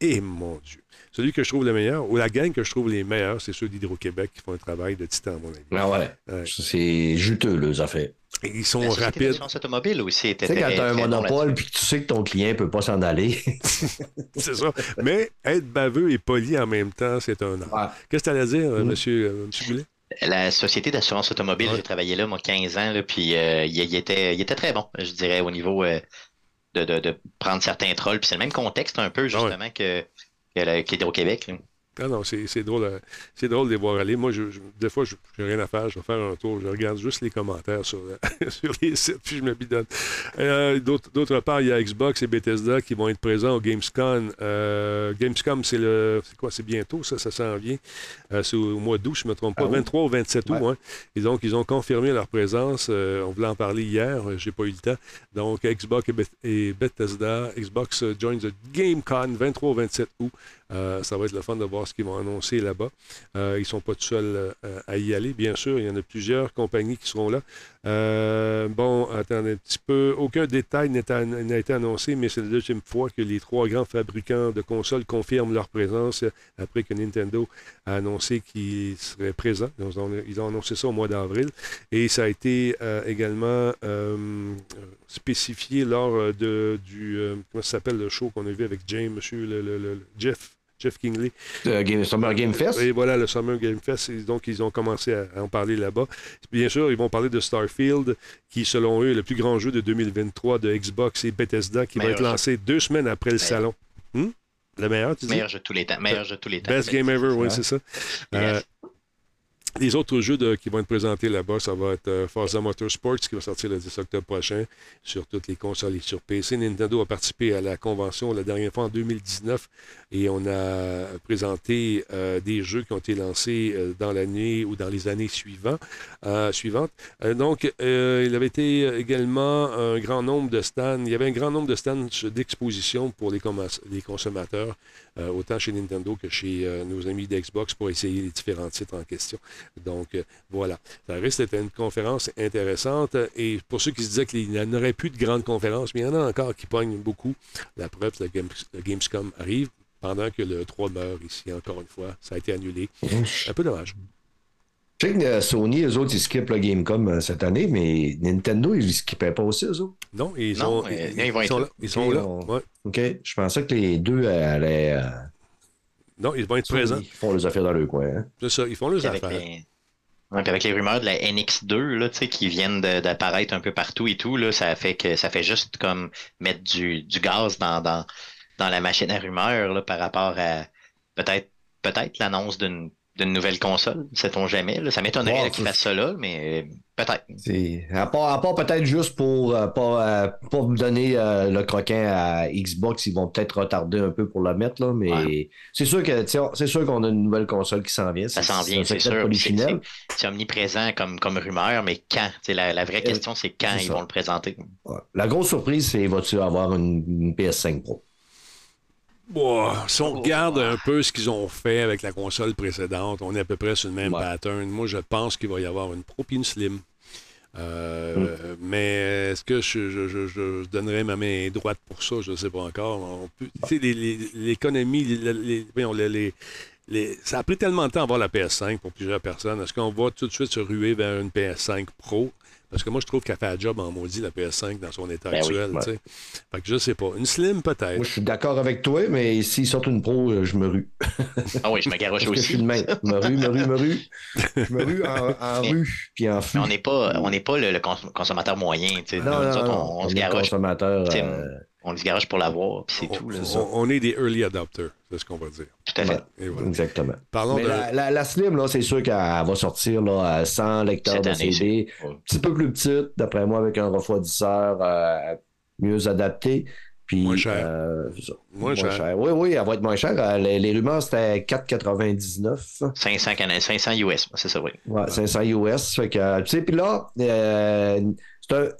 Et mon Dieu. Celui que je trouve le meilleur, ou la gang que je trouve les meilleurs, c'est ceux d'Hydro-Québec qui font un travail de titan, à mon avis. Ah ouais. Ouais. C'est juteux, fait. Et ils sont La Société rapides. d'assurance automobile aussi était Tu sais, quand très- t'as un monopole puis que tu sais que ton client peut pas s'en aller. *laughs* C'est ça. Mais être baveux et poli en même temps, c'est un art. Qu'est-ce que tu allais dire, Mm. monsieur, euh, monsieur Goulet? La Société d'assurance automobile, j'ai travaillé là, moi, 15 ans, là, puis euh, il, il était, il était très bon, je dirais, au niveau euh, de, de- de prendre certains trolls. Puis c'est le même contexte un peu, justement, que, que la- qu'Hydro-Québec. Ah non, c'est drôle, euh, c'est drôle de les voir aller. Moi, je, je- des fois, je n'ai rien à faire. Je vais faire un tour. Je regarde juste les commentaires sur, euh, *laughs* sur les sites, puis je me bidonne. Euh, D'autre part, il y a Xbox et Bethesda qui vont être présents au Gamescom. Euh, Gamescom, c'est le. C'est quoi? C'est bientôt, ça, ça s'en vient. Euh, c'est au mois d'août, je ne me trompe pas. Ah oui? 23 ou 27 août, hein. Et donc, ils ont confirmé leur présence. On voulait en parler hier. J'ai pas eu le temps. Donc, Xbox et, Beth- et Bethesda. Xbox joins the GameCon 23 au 27 août. Euh, ça va être le fun de voir ce qu'ils vont annoncer là-bas. Euh, ils ne sont pas tout seuls euh, à y aller, bien sûr. Il y en a plusieurs compagnies qui seront là. Bon, attendez un petit peu. Aucun détail n'a été annoncé, mais c'est la deuxième fois que les trois grands fabricants de consoles confirment leur présence après que Nintendo a annoncé qu'ils seraient présents. Ils ont, annoncé ça au mois d'avril. Et ça a été également spécifié lors de, du. comment ça s'appelle le show qu'on a vu avec James, monsieur le- Jeff. Jeff Kingley. Euh, Game- Summer Game Fest? Et voilà, le Summer Game Fest. Et donc, ils ont commencé à, à en parler là-bas. Bien sûr, ils vont parler de Starfield, qui, selon eux, est le plus grand jeu de 2023 de Xbox et Bethesda, qui va être jeu. lancé deux semaines après le salon. Hmm? Le meilleur, tu dis? Meilleur jeu de tous les temps. Meilleur jeu de tous les temps. Best Game Ever, oui, c'est ça. Euh, les autres jeux qui vont être présentés là-bas, ça va être euh, Forza Motorsports qui va sortir le 10 octobre prochain sur toutes les consoles et sur PC. Nintendo a participé à la convention la dernière fois en 2019 et on a présenté euh, des jeux qui ont été lancés euh, dans l'année ou dans les années suivantes. donc, il avait été également un grand nombre de stands. Il y avait un grand nombre de stands d'exposition pour les, les consommateurs, autant chez Nintendo que chez nos amis d'Xbox pour essayer les différents titres en question. Donc, euh, voilà. Ça reste c'était une conférence intéressante. Et pour ceux qui se disaient qu'il n'y en aurait plus de grandes conférences, mais il y en a encore qui pognent beaucoup. La preuve, le, Games- le Gamescom arrive pendant que le 3 meurt ici, encore une fois. Ça a été annulé. Un peu dommage. Je sais que euh, Sony, eux autres, ils skippent le Gamecom euh, cette année, mais Nintendo, ils ne skippaient pas aussi, eux autres. Non, ils, Non, sont, euh, ils, ils vont ils être sont là. Ils sont Ok, là. on- Ouais. OK. Je pensais que les deux allaient. euh, Non, ils vont être présents. Ils font les affaires dans le coin. hein. C'est ça, ils font avec affaires. les... ouais, puis avec les rumeurs de la NX2 là, tu sais, qui viennent d'apparaître un peu partout et tout, là, ça fait que ça fait juste comme mettre du, du gaz dans, dans, dans la machine à rumeurs là, par rapport à peut-être peut-être l'annonce d'une d'une nouvelle console, sait-on jamais. Là. Ça m'étonnerait qu'ils fassent ça là, mais euh, peut-être. À part, à part peut-être juste pour euh, pas, euh, me donner euh, le croquin à Xbox, ils vont peut-être retarder un peu pour le mettre, là, mais c'est sûr que c'est sûr qu'on a une nouvelle console qui s'en vient. Ça s'en vient, c'est sûr. C'est- omniprésent comme, comme rumeur, mais quand? La, la vraie question, c'est quand ils ça. vont le présenter. Ouais. La grosse surprise, c'est vas-tu avoir une, une PS5 Pro? Ouah, si on regarde un peu ce qu'ils ont fait avec la console précédente, on est à peu près sur le même Ouais. pattern. Moi, je pense qu'il va y avoir une Pro une Slim. Euh, Mm. Mais est-ce que je, je- je- je donnerais ma main droite pour ça? Je ne sais pas encore. L'économie, les, les- voyons, les- les- les- ça a pris tellement de temps à avoir la PS5 pour plusieurs personnes. Est-ce qu'on va tout de suite se ruer vers une PS5 Pro? Parce que moi, je trouve qu'elle fait un job en maudit, la PS5, dans son état Ben oui, actuel. ouais. tu sais. Fait que je sais pas. Une Slim, peut-être. Moi, je suis d'accord avec toi, mais s'ils sortent une pro, euh, je me rue. *laughs* Ah oui, je me garoche que je aussi. suis de même. Me rue, me rue, me rue. Je me rue en, rue, puis en. Mais on n'est pas, on n'est pas le, le cons- consommateur moyen. tu sais. Non, non, autres, non, on, on on se garoche. consommateur. euh, On se garoche pour l'avoir, puis c'est tout. Là. On, on est des early adopters, c'est ce qu'on va dire. Tout à fait. Voilà. Exactement. Parlons Mais de. la, la- la Slim, là, c'est sûr qu'elle va sortir là, à 100 lecteurs Cette de année, CD. Un petit peu plus petite, d'après moi, avec un refroidisseur euh, mieux adapté. Puis, Moins cher. euh. Moins cher. Oui, oui, elle va être moins chère. Euh, Les, les rumeurs, c'était 4,99. 500, Cana- 500 US, c'est ça, oui. Ouais, 500 US. Fait que, tu sais, puis là, euh,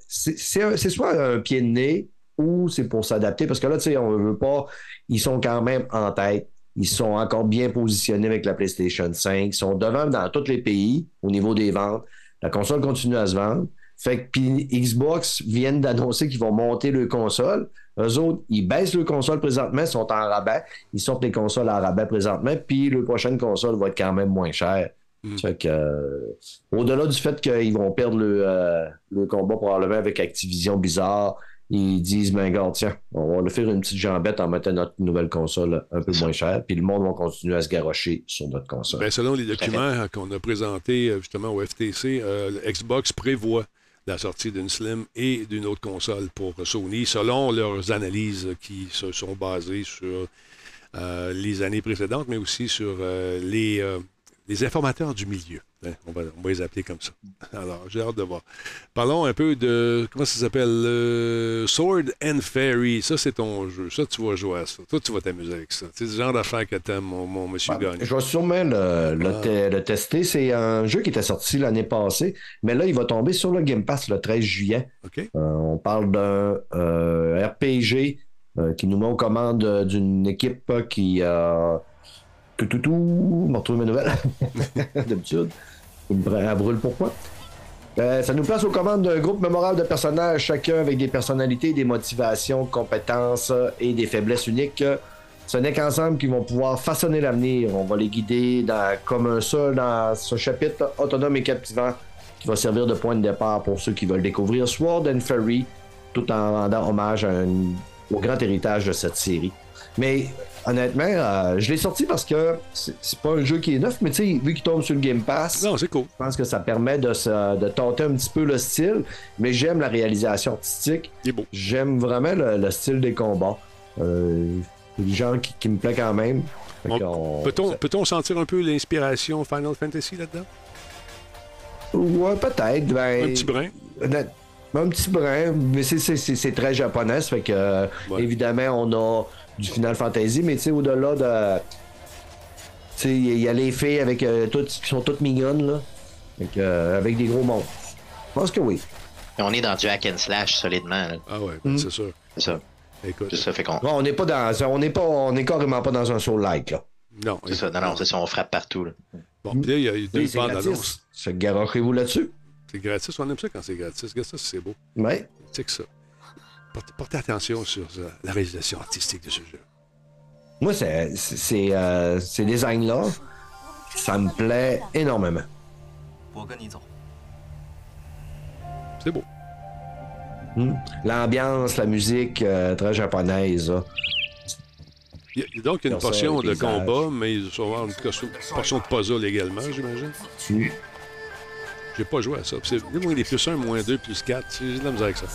c'est soit un pied de nez ou c'est pour s'adapter? Parce que là, tu sais, on veut pas. Ils sont quand même en tête. Ils sont encore bien positionnés avec la PlayStation 5. Ils sont devant dans tous les pays au niveau des ventes. La console continue à se vendre. Fait que puis Xbox viennent d'annoncer qu'ils vont monter le console. Eux autres, ils baissent le console présentement, ils sont en rabais. Ils sortent les consoles en rabais présentement, puis le prochaine console va être quand même moins chère. Mm. Fait que, euh, au-delà du fait qu'ils vont perdre le, euh, le combat probablement avec Activision Bizarre, ils disent, ben regarde, tiens, on va le faire une petite jambette en mettant notre nouvelle console un peu moins chère, puis le monde va continuer à se garrocher sur notre console. Ben, selon les documents qu'on a présentés euh, justement au FTC, euh, Xbox prévoit la sortie d'une Slim et d'une autre console pour Sony, selon leurs analyses qui se sont basées sur euh, les années précédentes, mais aussi sur euh, les, euh, les informateurs du milieu. Hein. on, va, on va les appeler comme ça. *laughs* Alors, j'ai hâte de voir. Parlons un peu de. Comment ça s'appelle euh, Sword and Fairy. Ça, c'est ton jeu. Ça, tu vas jouer à ça. Toi, tu vas t'amuser avec ça. C'est le genre d'affaire que t'aimes, mon, mon monsieur Gagne. Je vais sûrement le, le Ah. te- le tester. C'est un jeu qui était sorti l'année passée, mais là, il va tomber sur le Game Pass le 13 juillet. Euh, on parle d'un euh, RPG euh, qui nous met aux commandes d'une équipe qui a. tout, tout, tout. On retrouve mes nouvelles. *laughs* D'habitude. Elle brûle pourquoi? Euh, ça nous place aux commandes d'un groupe mémorable de personnages, chacun avec des personnalités, des motivations, compétences et des faiblesses uniques. Ce n'est qu'ensemble qu'ils vont pouvoir façonner l'avenir. On va les guider comme un seul dans ce chapitre autonome et captivant qui va servir de point de départ pour ceux qui veulent découvrir Sword and Fairy tout en rendant hommage à au grand héritage de cette série. Mais honnêtement, euh, je l'ai sorti parce que c'est pas un jeu qui est neuf, mais tu sais, vu qu'il tombe sur le Game Pass, Non, c'est cool. je pense que ça permet de, se- de tenter un petit peu le style, mais j'aime la réalisation artistique. Il est beau. J'aime vraiment le, le style des combats. Euh, du genre qui, qui me plaît quand même. Peut-on sentir un peu l'inspiration Final Fantasy là-dedans? Ouais, peut-être. Ben, Un petit brin? Un petit brin, mais c'est- très japonais, fait que Ouais. évidemment on a du Final Fantasy, mais tu sais, au-delà de. Tu sais, il y a les filles avec euh, toutes qui sont toutes mignonnes, là. Fait que, euh, avec des gros monstres. Je pense que oui. On est dans du hack and slash solidement. là. Ah ouais, ben, Mm. c'est sûr. C'est ça. Écoute. C'est ça, fait qu'on. Bon, on n'est pas dans. On n'est pas. On est carrément pas dans un soul like, là. Non. C'est ça, non, non, c'est ça, on frappe partout. Là. Bon, puis là, il y a eu deux bandes annonces. Se garochez-vous là-dessus? C'est gratis. On aime ça quand c'est gratis. Regarde ça, c'est beau. Ouais. C'est que ça portez attention sur euh, la réalisation artistique de ce jeu. Moi, c'est, euh, ces designs-là, ça me plaît énormément. C'est beau. Mmh. L'ambiance, la musique euh, très japonaise. Il y a donc une portion de combat, mais il doit y avoir une portion de puzzle également, j'imagine. Mmh. J'ai pas joué à ça. C'est moins les plus 1, moins 2, plus 4. J'ai de la misère avec ça.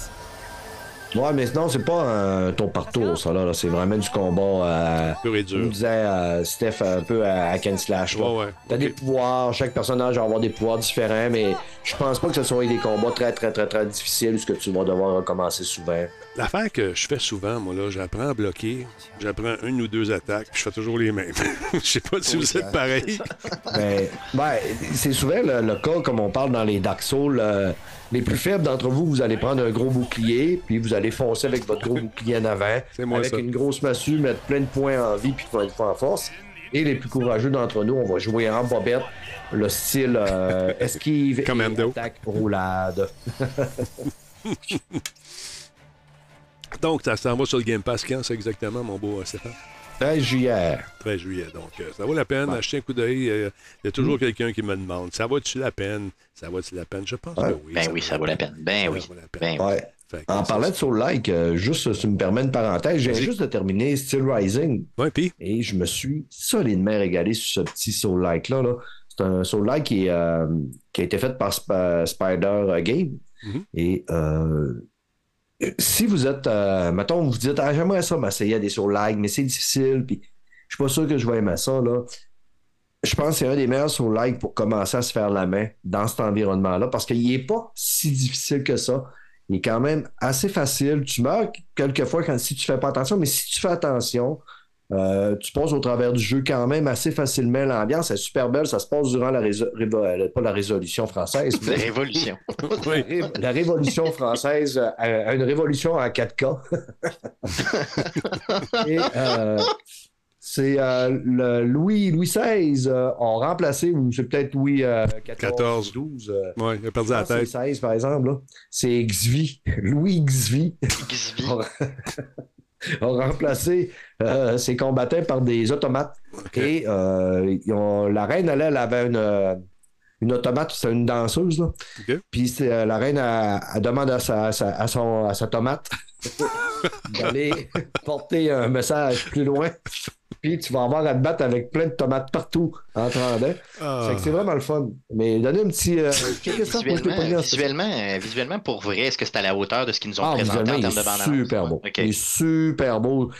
Ouais, mais sinon, c'est pas un tour par tour, ça, là. là. C'est vraiment du combat. Euh, Pur et comme dur. disait euh, Steph, un peu à and slash. là. Ouais, ouais. T'as des pouvoirs, chaque personnage va avoir des pouvoirs différents, mais je pense pas que ce soit des combats très, très, très, très difficiles, ce que tu vas devoir recommencer souvent. L'affaire que je fais souvent, moi, là, j'apprends à bloquer, j'apprends une ou deux attaques, puis je fais toujours les mêmes. *laughs* Je sais pas si vous êtes pareil. *laughs* Ben, ben, c'est souvent le, le cas, comme on parle dans les Dark Souls. euh, les plus faibles d'entre vous, vous allez prendre un gros bouclier, puis vous allez foncer avec votre gros bouclier en avant, avec ça. une grosse massue, mettre plein de points en vie puis de points en force. Et les plus courageux d'entre nous, on va jouer en bobette, le style euh, esquive et attaque roulade. *laughs* Donc, ça s'en va sur le Game Pass quand, c'est exactement, mon beau euh, Stéphane? 13 juillet. 13 juillet. Donc, euh, ça vaut la peine. Achetez un coup d'œil. euh, Il y a toujours quelqu'un qui me demande ça vaut-tu la peine? Ça vaut-tu la peine? Je pense Ouais. que oui. Ben oui, ça vaut la peine. Ben oui. Ben oui. Ouais. En parlant de Soul Like, euh, juste, si tu me permets une parenthèse, j'ai juste de terminer Still Rising. Ouais, puis? Et je me suis solidement régalé sur ce petit Soul Like-là. Là. C'est un Soul Like qui, euh, qui a été fait par Sp- Spider euh, Game. Mhm. Et euh, si vous êtes, euh, mettons, vous dites, ah, j'aimerais ça m'essayer à des Soul Like, mais c'est difficile, puis je suis pas sûr que je vais aimer ça. Là. Je pense que c'est un des meilleurs Soul Like pour commencer à se faire la main dans cet environnement-là, parce qu'il n'est pas si difficile que ça. Il est quand même assez facile. Tu meurs quelquefois quand, si tu fais pas attention, mais si tu fais attention, euh, tu passes au travers du jeu quand même assez facilement. L'ambiance est super belle. Ça se passe durant la, réso- euh, pas la résolution française, *laughs* mais Révolution. *laughs* la, ré- *laughs* la révolution française, euh, une révolution en 4K. Et euh, c'est euh, le Louis, Louis XVI euh, ont remplacé, ou c'est peut-être Louis euh, 14, 12. euh, Oui, il a perdu la tête. c'est 16, par exemple. là. C'est Xvi, *laughs* Louis Xvi. ont, ont *laughs* *laughs* remplacé euh, ses combattants par des automates. Et euh, ils ont- la reine, elle, elle avait une, une automate, c'est une danseuse. Là. Puis euh, la reine, elle, elle demande à sa, à sa- à son, à sa tomate d'aller porter un message plus loin. Puis tu vas avoir à te battre avec plein de tomates partout en trendant. Ah. Fait que C'est vraiment le fun. Mais donnez un petit. euh, Visuellement, en visuellement, euh, visuellement, pour vrai, est-ce que c'est à la hauteur de ce qu'ils nous ont ah, présenté en termes de est bande super beau. Il est super beau.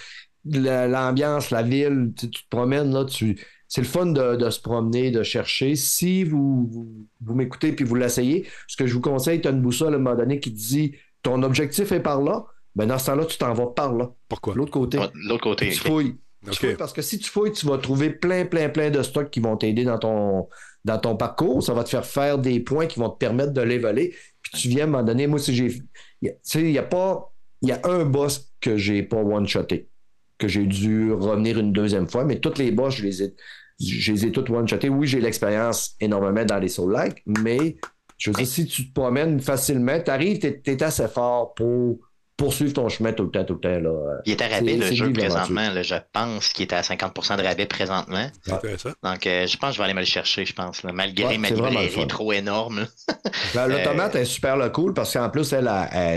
La- L'ambiance, la ville, tu, tu te promènes, là, tu... c'est le fun de, de se promener, de chercher. Si vous, vous, vous m'écoutez puis vous l'essayez, ce que je vous conseille, tu as une boussole à un moment donné qui te dit ton objectif est par là, ben dans ce temps-là, tu t'en vas par là. Pourquoi? L'autre côté. L'autre côté. Tu fouilles. Tu Ok. fouilles parce que si tu fouilles, tu vas trouver plein, plein, plein de stocks qui vont t'aider dans ton, dans ton parcours. Ça va te faire faire des points qui vont te permettre de leveler. Puis tu viens moment donné, moi, si j'ai. Tu sais, il y a pas. Il y a un boss que j'ai pas one-shoté, que j'ai dû revenir une deuxième fois, mais toutes les boss, je les ai, je les ai toutes one-shotés. Oui, j'ai l'expérience énormément dans les Soul-like, mais je veux dire, si tu te promènes facilement, tu arrives, tu es, assez fort pour poursuivre ton chemin tout le temps, tout le temps. Là. Il est à rabais le jeu présentement. là, je pense qu'il est à 50 de rabais présentement. C'est intéressant. Donc, euh, je pense que je vais aller me le chercher, je pense. là, malgré Ouais, ma librairie trop énorme. *laughs* Ben, Euh, L'automate est super le cool parce qu'en plus, elle,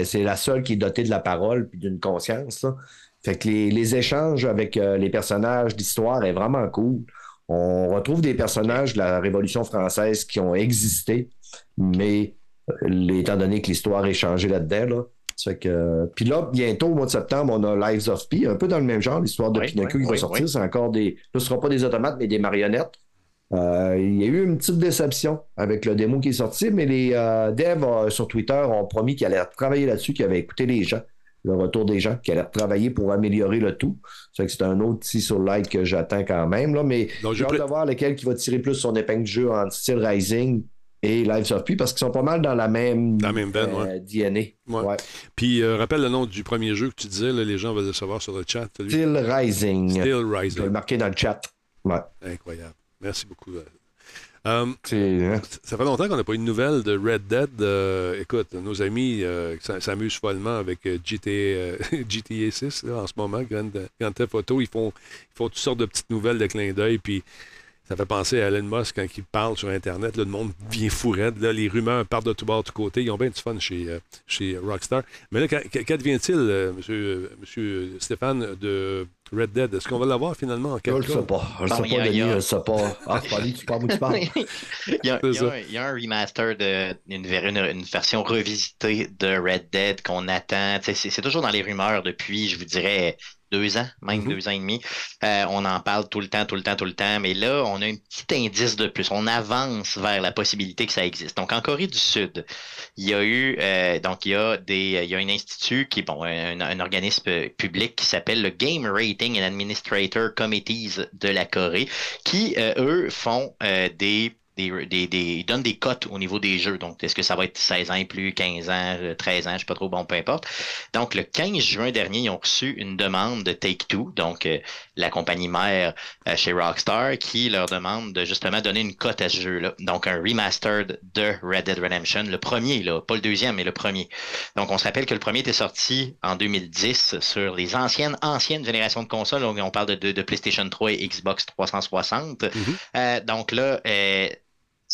c'est la seule qui est dotée de la parole puis d'une conscience. là. Fait que les, les échanges avec euh, les personnages d'histoire est vraiment cool. On retrouve des personnages de la Révolution française qui ont existé, mais euh, étant donné que l'histoire est changée là-dedans, là, fait que, euh, puis là, bientôt, au mois de septembre, on a Lives of Pi, un peu dans le même genre, l'histoire de Oui, Pinocchio oui, qui va sortir. oui. C'est encore des. Là, ce ne sera pas des automates, mais des marionnettes. Euh, il y a eu une petite déception avec le démo qui est sorti, mais les euh, devs euh, sur Twitter ont promis qu'ils allaient travailler là-dessus, qu'ils avaient écouté les gens, le retour des gens, qu'ils allaient travailler pour améliorer le tout. Ça fait que c'est un autre petit sur like que j'attends quand même. Là, mais j'ai je hâte de voir lequel qui va tirer plus son épingle de jeu en style Rising et Lives of parce qu'ils sont pas mal dans la même, la même veine, euh, DNA. Ouais. Puis, euh, rappelle le nom du premier jeu que tu disais, là, les gens veulent le savoir sur le chat. lui. Steel Rising. Steel Je vais Rising. marquer dans le chat. Incroyable. Merci beaucoup. euh. Euh, hein? ça fait longtemps qu'on n'a pas eu de nouvelles de Red Dead. Euh, écoute, nos amis s'amusent follement avec GTA, GTA 6 là, en ce moment, Grand, Grand Theft Auto. Ils font, ils font toutes sortes de petites nouvelles de clin d'œil. Puis ça fait penser à Elon Musk quand il parle sur Internet. là, le monde vient fou raide, là, les rumeurs partent de tous bords, de tous côtés. Ils ont bien du fun chez, euh, chez Rockstar. Mais là, qu- qu- qu'advient-il, euh, monsieur, monsieur Stéphane, de Red Dead? Est-ce qu'on va l'avoir finalement en Je 4K? le sais pas. Je le Bon, sais il y a- pas, Denis. Je le sais pas. Ah, tu parles, moi, tu parles. *laughs* il, y a, il y a un, il y a un remaster, de, une, ver- une- une version revisitée de Red Dead qu'on attend. C'est toujours dans les rumeurs depuis, je vous dirais, deux ans, même deux ans et demi. Euh, on en parle tout le temps, tout le temps, tout le temps. Mais là, on a un petit indice de plus. On avance vers la possibilité que ça existe. Donc, en Corée du Sud, il y a eu, euh, donc, il y a des, il y a un institut qui est, bon, un, un organisme public qui s'appelle le Game Rating and Administrator Committees de la Corée, qui, euh, eux, font des des, des, des, ils donnent des cotes au niveau des jeux. Donc, est-ce que ça va être 16 ans et plus, 15 ans, euh, 13 ans, je sais pas trop, bon, peu importe. Donc, le 15 juin dernier, ils ont reçu une demande de Take-Two, donc euh, la compagnie mère euh, chez Rockstar, qui leur demande de justement donner une cote à ce jeu-là. Donc, un remastered de Red Dead Redemption, le premier, là, pas le deuxième, mais le premier. Donc, on se rappelle que le premier était sorti en 2010 sur les anciennes, anciennes générations de consoles. Donc, on parle de, de, de PlayStation 3 et Xbox 360. Euh, donc là, euh,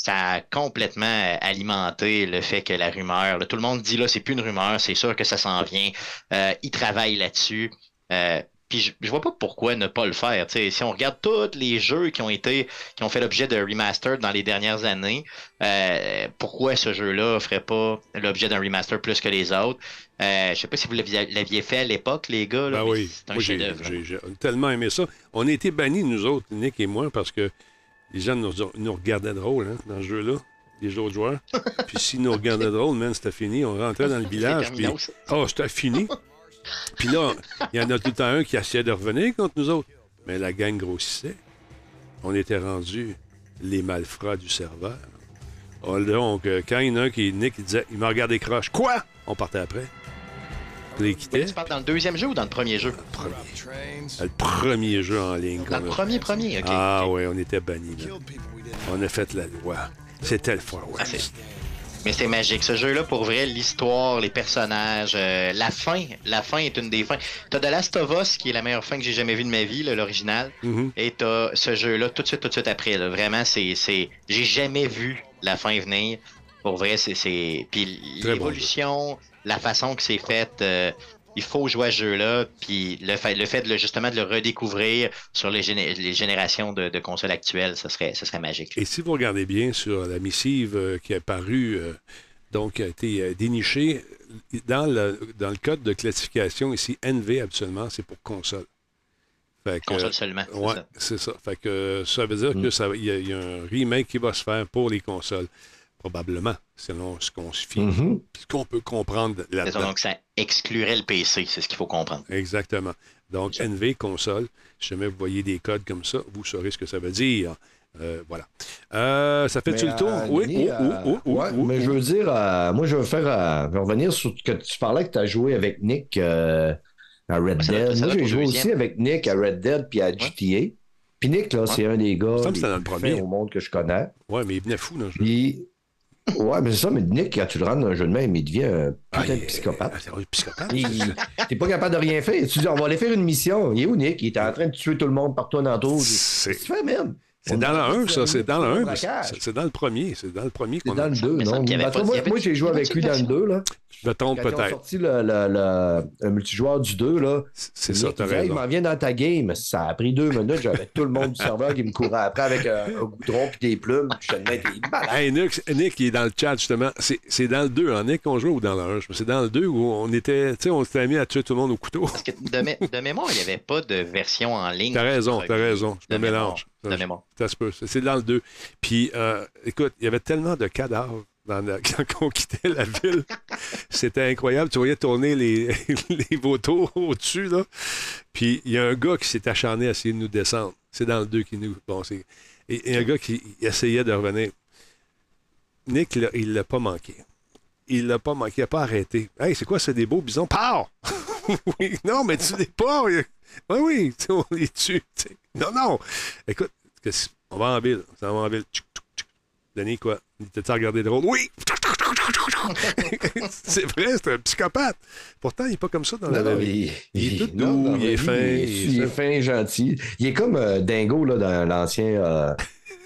ça a complètement euh, alimenté le fait que la rumeur, là, tout le monde dit là, c'est plus une rumeur, c'est sûr que ça s'en vient. Euh, ils travaillent là-dessus. Euh, puis je, je vois pas pourquoi ne pas le faire. Si on regarde tous les jeux qui ont été, qui ont fait l'objet de remaster dans les dernières années, euh, pourquoi ce jeu-là ferait pas l'objet d'un remaster plus que les autres? Euh, Je sais pas si vous l'aviez fait à l'époque, les gars. Là, Ben oui, c'est un j'ai chef-d'œuvre. j'ai- j'ai tellement aimé ça. On a été bannis, nous autres, Nick et moi, parce que les gens nous, nous regardaient drôle hein, dans ce jeu-là, les autres joueurs. *laughs* puis s'ils nous regardaient drôle, man, c'était fini. On rentrait dans le *laughs* village, puis ça. oh, c'était fini. *laughs* Puis là, il y en a tout le temps un qui essayait de revenir contre nous autres. Mais la gang grossissait. On était rendus les malfrats du serveur. Oh, donc, euh, quand il y en a un qui, Nick, il disait, il m'a regardé croche. Quoi? On partait après. Quittait. Tu parles dans le deuxième jeu ou dans le premier jeu? Le premier jeu en ligne. Dans le premier, premier, ok. Ah ouais, on était bannis. On a fait la loi. C'était le Far Ah, West. Mais c'est magique. Ce jeu-là, pour vrai, l'histoire, les personnages, euh, la fin, la fin est une des fins. T'as The Last of Us, qui est la meilleure fin que j'ai jamais vue de ma vie, là, l'original. Mhm. Et t'as ce jeu-là tout de suite, tout de suite après. là. Vraiment, c'est, j'ai jamais vu la fin venir. Pour vrai, c'est, puis l'évolution, la façon que c'est fait. euh, il faut jouer à ce jeu-là, puis le fait, le fait de le, justement de le redécouvrir sur les, géné- les générations de, de consoles actuelles, ce serait, ce serait magique. Et si vous regardez bien sur la missive euh, qui est apparue, euh, donc qui a été dénichée, dans le, dans le code de classification ici, NV absolument, c'est pour console. Fait que- Console seulement, c'est Ouais, ça. c'est ça. Fait que ça veut dire que ça- il y, y a un remake qui va se faire pour les consoles. Probablement, selon ce qu'on se fie, Mhm. ce qu'on peut comprendre là-dedans. donc ça exclurait le PC, c'est ce qu'il faut comprendre. Exactement. Donc, NV console, si jamais vous voyez des codes comme ça, vous saurez ce que ça veut dire. Euh, voilà. Euh, ça fait-tu Mais, le tour? euh, oui. Denis, Oh, oh, oh, ouais, mais oh. je veux dire, euh, moi, je veux faire, euh, je revenir sur que tu parlais que tu as joué avec Nick euh, à Red ça Dead. ça Moi, j'ai joué deuxième. aussi avec Nick à Red Dead puis à GTA. Puis Nick, là, c'est un des gars les dans le plus premier. au monde que je connais. Ouais, mais il venait fou dans le jeu. Puis, ouais, mais c'est ça, mais Nick, quand tu le rends dans un jeu de même, il devient un Ah, putain de est- psychopathe. Psychopathe. Il- T'es pas capable de rien faire. Tu dis, on va aller faire une mission. Il est où, Nick? Il était en train de tuer tout le monde partout en entour. C'est- tu fais, man? C'est dans le a 1, fait ça. C'est dans le 1. mais braquage. c'est- C'est dans le premier. C'est dans le premier C'est qu'on dans a. le 2, me semble non? moi, j'ai joué avec lui dans le version. 2, là. Je me trompe Quand ils ont peut-être. sorti le, le- le- le multijoueur du 2, là. C'est Nick ça, t'as raison. il m'en vient dans ta game. Ça a pris deux minutes. J'avais tout le monde du serveur qui me courait après avec un, un goudron et des plumes. Je te disais, t'es malade. Hey, Nick, Nick, il est dans le chat, justement. C'est c'est dans le 2, hein, Nick, qu'on joue ou dans le 1? C'est dans le 2 où on était, tu sais, on s'était mis à tuer tout le monde au couteau. Parce que de, mé- de mémoire, il n'y avait pas de version en ligne. T'as raison, t'as raison. Je De me mélange. mémoire, de mémoire. Ça se peut. C'est dans le 2. Puis, euh, écoute, il y avait tellement de cadavres *laughs* quand on quittait la ville. C'était incroyable. Tu voyais tourner les, *laughs* les vautours au-dessus, là. Puis, il y a un gars qui s'est acharné à essayer de nous descendre. C'est dans le 2 qui nous. Bon, c'est. Et, un gars qui essayait de revenir. Nick, là, il l'a pas manqué. Il l'a pas manqué, il n'a pas arrêté. Hey, c'est quoi, c'est des beaux bisons? Pars! *laughs* oui, non, mais tu les pas. Oui, oui, on les tue. Non, non. Écoute, on va en ville. On va en ville. Tchouc, tchouc, tchouc. Denis, quoi? T'as-tu regardé drôle? Oui! *laughs* c'est vrai, c'est un psychopathe. Pourtant, il n'est pas comme ça dans la Non, vie. il, Il est tout doux, il est fin. Il est fin, gentil. Il est comme euh, Dingo là, dans l'ancien. euh,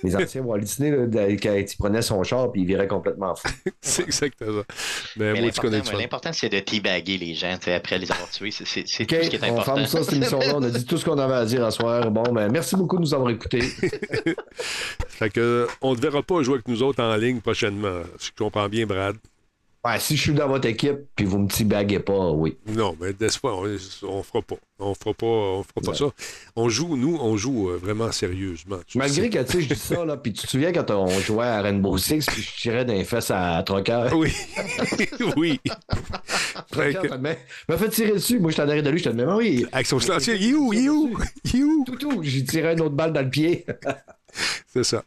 les anciens Walt Disney, là, quand il prenait son char puis il virait complètement fou. *laughs* C'est exactement ça. Mais Mais moi, tu connais l'important, ça. l'important, c'est de teabaguer les gens après les avoir tués. C'est c'est- c'est OK, tout ce qui est on important. ferme ça, cette émission-là. On a dit tout ce qu'on avait à dire à soir. Bon, ben, merci beaucoup de nous avoir écoutés. *laughs* Fait que, on ne verra pas jouer avec nous autres en ligne prochainement. Si je comprends bien, Brad. Ouais, si je suis dans votre équipe puis vous me baguez pas, oui. Non, mais n'est-ce pas, on, on fera pas. On fera pas, on fera pas Ouais. ça. On joue, nous, on joue euh, vraiment sérieusement. Malgré sais. que, tu sais, je dis ça, là, puis tu te souviens quand on jouait à Rainbow Six puis je tirais d'un fesses à Trocker? Oui. *laughs* oui. *laughs* Trocker que- m'a fait tirer dessus. Moi, j'étais en arrière de lui, je te mais oui. Avec son silencieux, you, you, you. Tout, tout. J'ai tiré une autre balle dans le pied. *laughs* *laughs* C'est ça.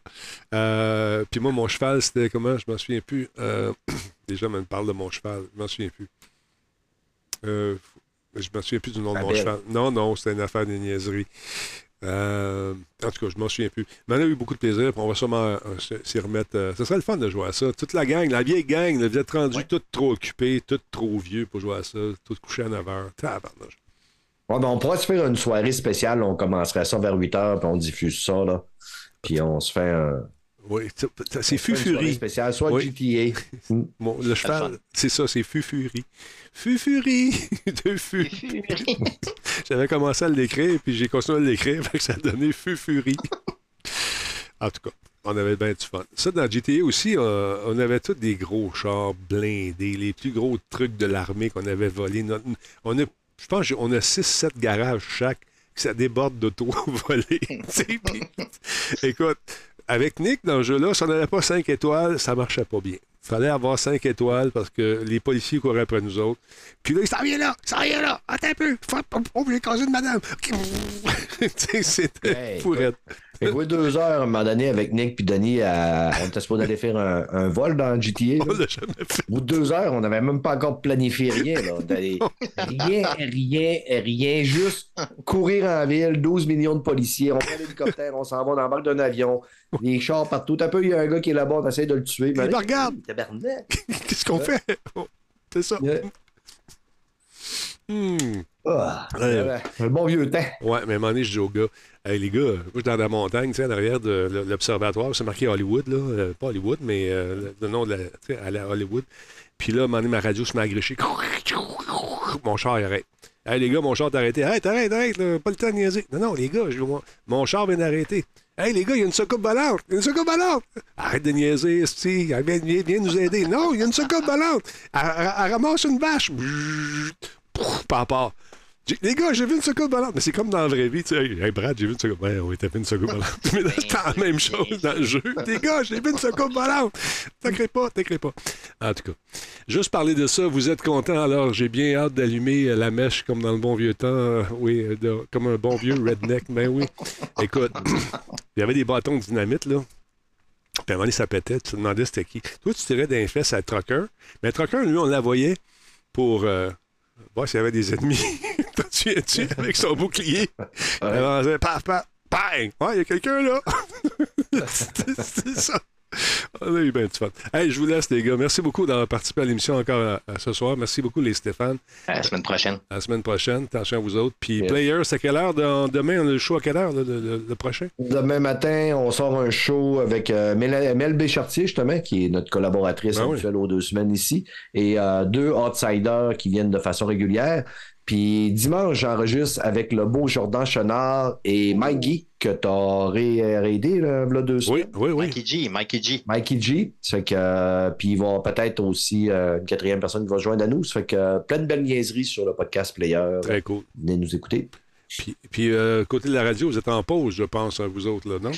Euh, puis moi, mon cheval, c'était comment? Je m'en souviens plus. Euh, *clears throat* déjà, on me parle de mon cheval. Je m'en souviens plus. Euh, je m'en souviens plus du nom de mon cheval. Non, non, c'était une affaire de niaiserie. Euh, en tout cas, je m'en souviens plus. Mais on a eu beaucoup de plaisir, on va sûrement euh, s'y remettre. euh, ce serait le fun de jouer à ça. Toute la gang, la vieille gang, là, vous êtes rendus tous trop occupés, tous trop vieux pour jouer à ça, tous couchés à 9 h. Tabarnouche. Ouais, ben, on pourrait se faire une soirée spéciale. On commencerait ça vers 8 h, puis on diffuse ça. Là. Puis on se fait un. Oui, c'est Fufurie. spéciale, soit Oui. GTA. Mon- le cheval, c'est ça, c'est Fufurie. Fufurie *laughs* de Fu. J'avais commencé à l'écrire, puis j'ai continué à l'écrire, *laughs* fait que ça a donné Fufurie. en tout cas, on avait bien du fun. Ça, dans GTA aussi, euh, on avait tous des gros chars blindés, les plus gros trucs de l'armée qu'on avait volés. Notre- On a, je pense qu'on a 6-7 garages chaque, que ça déborde *laughs* tu sais, puis- Écoute, avec Nick, dans le jeu-là, si on n'avait pas 5 étoiles, ça marchait pas bien. Il fallait avoir 5 étoiles parce que les policiers couraient après nous autres. Puis là, il s'en vient là, il s'en vient là, attends un peu, faut, oh, j'ai causé une madame. *laughs* Tu sais, C'était Hey, fourrette. J'ai joué deux heures à un moment donné avec Nick puis Denis. à- On était supposé aller faire un, un vol dans GTA. On là. l'a jamais fait. Au bout de deux heures, on n'avait même pas encore planifié rien. Là. Rien, rien, rien. Juste courir en ville, 12 millions de policiers. On prend l'hélicoptère, on s'en va dans le barque d'un avion. Les chars partout. Un peu, il y a un gars qui est là-bas, on essaie de le tuer. Il me regarde. Tabarnak. *laughs* Qu'est-ce qu'on fait? Oh, C'est ça. Hmm. Ah, Ouais. ouais, un bon vieux temps. Ouais, mais à un moment donné, je dis aux gars, hey, les gars, moi, je suis dans la montagne, tu sais, en arrière de l'observatoire, c'est marqué Hollywood, là. euh, pas Hollywood, mais euh, le- nom de la. Tu sais, à Hollywood. Puis là, à un moment donné, ma radio se m'a agrégé. Mon char, il arrête. Hey, les gars, mon char t'a arrêté. Arrête, arrête, arrête, là, pas le temps de niaiser. Non, non, les gars, je- mon char vient d'arrêter. Hey, les gars, il y a une soucoupe volante. Il une soucoupe volante. Arrête de niaiser, esti. Viens, viens, viens nous aider. Non, il y a une soucoupe volante. Elle, elle- ramasse une vache. Pouf, Pas part. Les gars, j'ai vu une soucoupe volante. Mais c'est comme dans la vraie vie. Tu sais, hey, Brad, j'ai vu une soucoupe volante. oui, t'as vu une soucoupe volante. *laughs* Mais là, c'est la même chose dans le jeu. Les gars, j'ai vu une soucoupe volante. T'inquiète pas, t'inquiète pas. En tout cas, juste parler de ça, vous êtes contents. Alors, j'ai bien hâte d'allumer euh, la mèche comme dans le bon vieux temps. euh, Oui, euh, de- comme un bon vieux redneck. Ben oui. Écoute, *clears throat* il y avait des bâtons de dynamite, là. Puis à un moment donné, ça pétait. Tu te demandais c'était qui. Toi, tu tirais d'un fesses à Trucker. Mais Trucker, lui, on la voyait pour euh, voir s'il y avait des ennemis. *laughs* Avec son bouclier? *laughs* Il avançait, paf, paf, bang! Ouais, il y a quelqu'un là! *laughs* c'est ça. On a eu bien du fun. Hey, je vous laisse, les gars. Merci beaucoup d'avoir participé à l'émission encore euh, ce soir. Merci beaucoup, les Stéphane. À la semaine prochaine. À la semaine prochaine. Attention à vous autres. Puis, Player, c'est à quelle heure? demain, on a le show à quelle heure, le, le- le prochain? Demain matin, on sort un show avec euh, Mel, Mel Béchartier, justement, qui est notre collaboratrice Ben oui. aux deux semaines ici, et euh, deux outsiders qui viennent de façon régulière. Puis dimanche, j'enregistre avec le beau Jordan Chenard et Mikey, que tu as aidé là, là, deux semaines. Oui, oui, Mikey G, Mikey G. Mikey G. Ça fait que, euh, puis il va peut-être aussi euh, une quatrième personne qui va se joindre à nous. Ça fait que euh, plein de belles niaiseries sur le podcast Player. Très cool. Venez nous écouter. Puis, puis euh, côté de la radio, vous êtes en pause, je pense, hein, vous autres, là, non?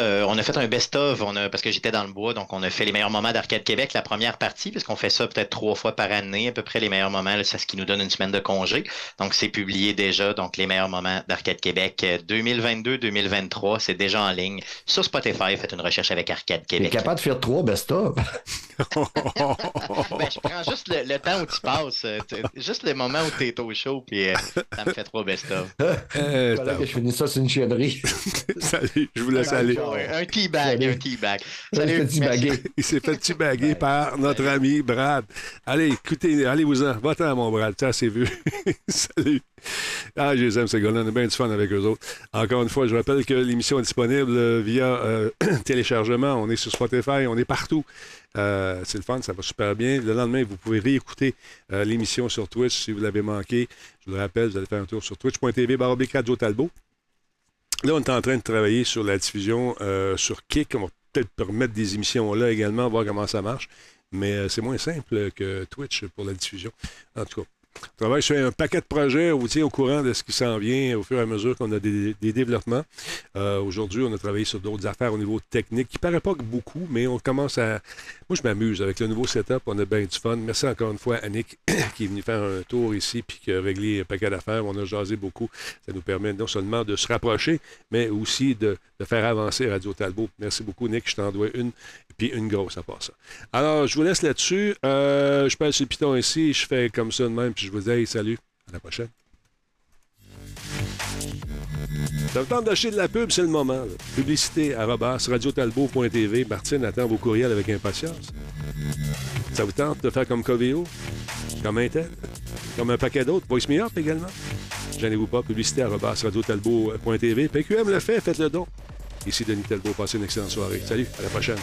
Euh, on a fait un best-of, on a, parce que j'étais dans le bois, donc on a fait les meilleurs moments d'Arcade Québec, la première partie, puisqu'on fait ça peut-être trois fois par année, à peu près les meilleurs moments, c'est ce qui nous donne une semaine de congé. Donc c'est publié déjà, donc les meilleurs moments d'Arcade Québec euh, 2022-2023, c'est déjà en ligne. Sur Spotify, faites une recherche avec Arcade Québec. capable de faire trois best-of. *laughs* Ben, je prends juste le, le temps où tu passes, euh, juste le moment où tu es au show, puis euh, ça me fait trois best-of. *laughs* Euh, Voilà que je finis ça sur une chèvrerie. *laughs* Salut, je vous laisse aller. Un, un teabag, un teabag. Salut. *laughs* Il s'est fait teabaguer par notre ami Brad. Allez, écoutez, allez-vous-en. Va-t'en, mon Brad. Ça, c'est vu. *laughs* Salut. Ah, je les aime, ces gars-là. On a bien du fun avec eux autres. Encore une fois, je rappelle que l'émission est disponible euh, via euh, *clears throat* téléchargement. On est sur Spotify, on est partout. Euh, c'est le fun, ça va super bien. Le lendemain, vous pouvez réécouter euh, l'émission sur Twitch si vous l'avez manqué. Je vous le rappelle, vous allez faire un tour sur twitch.tv baroblique Radio Talbot. Là, on est en train de travailler sur la diffusion euh, sur Kick. On va peut-être permettre des émissions là également, voir comment ça marche. Mais euh, c'est moins simple que Twitch pour la diffusion. En tout cas, On travaille sur un paquet de projets, on vous tient au courant de ce qui s'en vient au fur et à mesure qu'on a des, développements. Euh, Aujourd'hui, on a travaillé sur d'autres affaires au niveau technique qui paraît pas beaucoup, mais on commence à. Moi, je m'amuse avec le nouveau setup. On a bien du fun. Merci encore une fois à Annick *clears throat* qui est venu faire un tour ici puis qui a réglé un paquet d'affaires. On a jasé beaucoup. Ça nous permet non seulement de se rapprocher, mais aussi de, faire avancer Radio Talbot. Merci beaucoup, Nick. Je t'en dois une, puis une grosse à part ça. Alors, je vous laisse là-dessus. Euh, je passe le piton ici. Je fais comme ça de même, je vous dis salut. À la prochaine. Ça vous tente d'acheter de la pub, c'est le moment. là. Publicité à radiotalbot.tv. Martine attend vos courriels avec impatience. Ça vous tente de faire comme Coveo, comme Intel, comme un paquet d'autres, Voice Me Up également. Gênez-vous pas, publicité à radiotalbot.tv. PQM le fait, faites le don. Ici Denis Talbot, passez une excellente soirée. Salut, à la prochaine.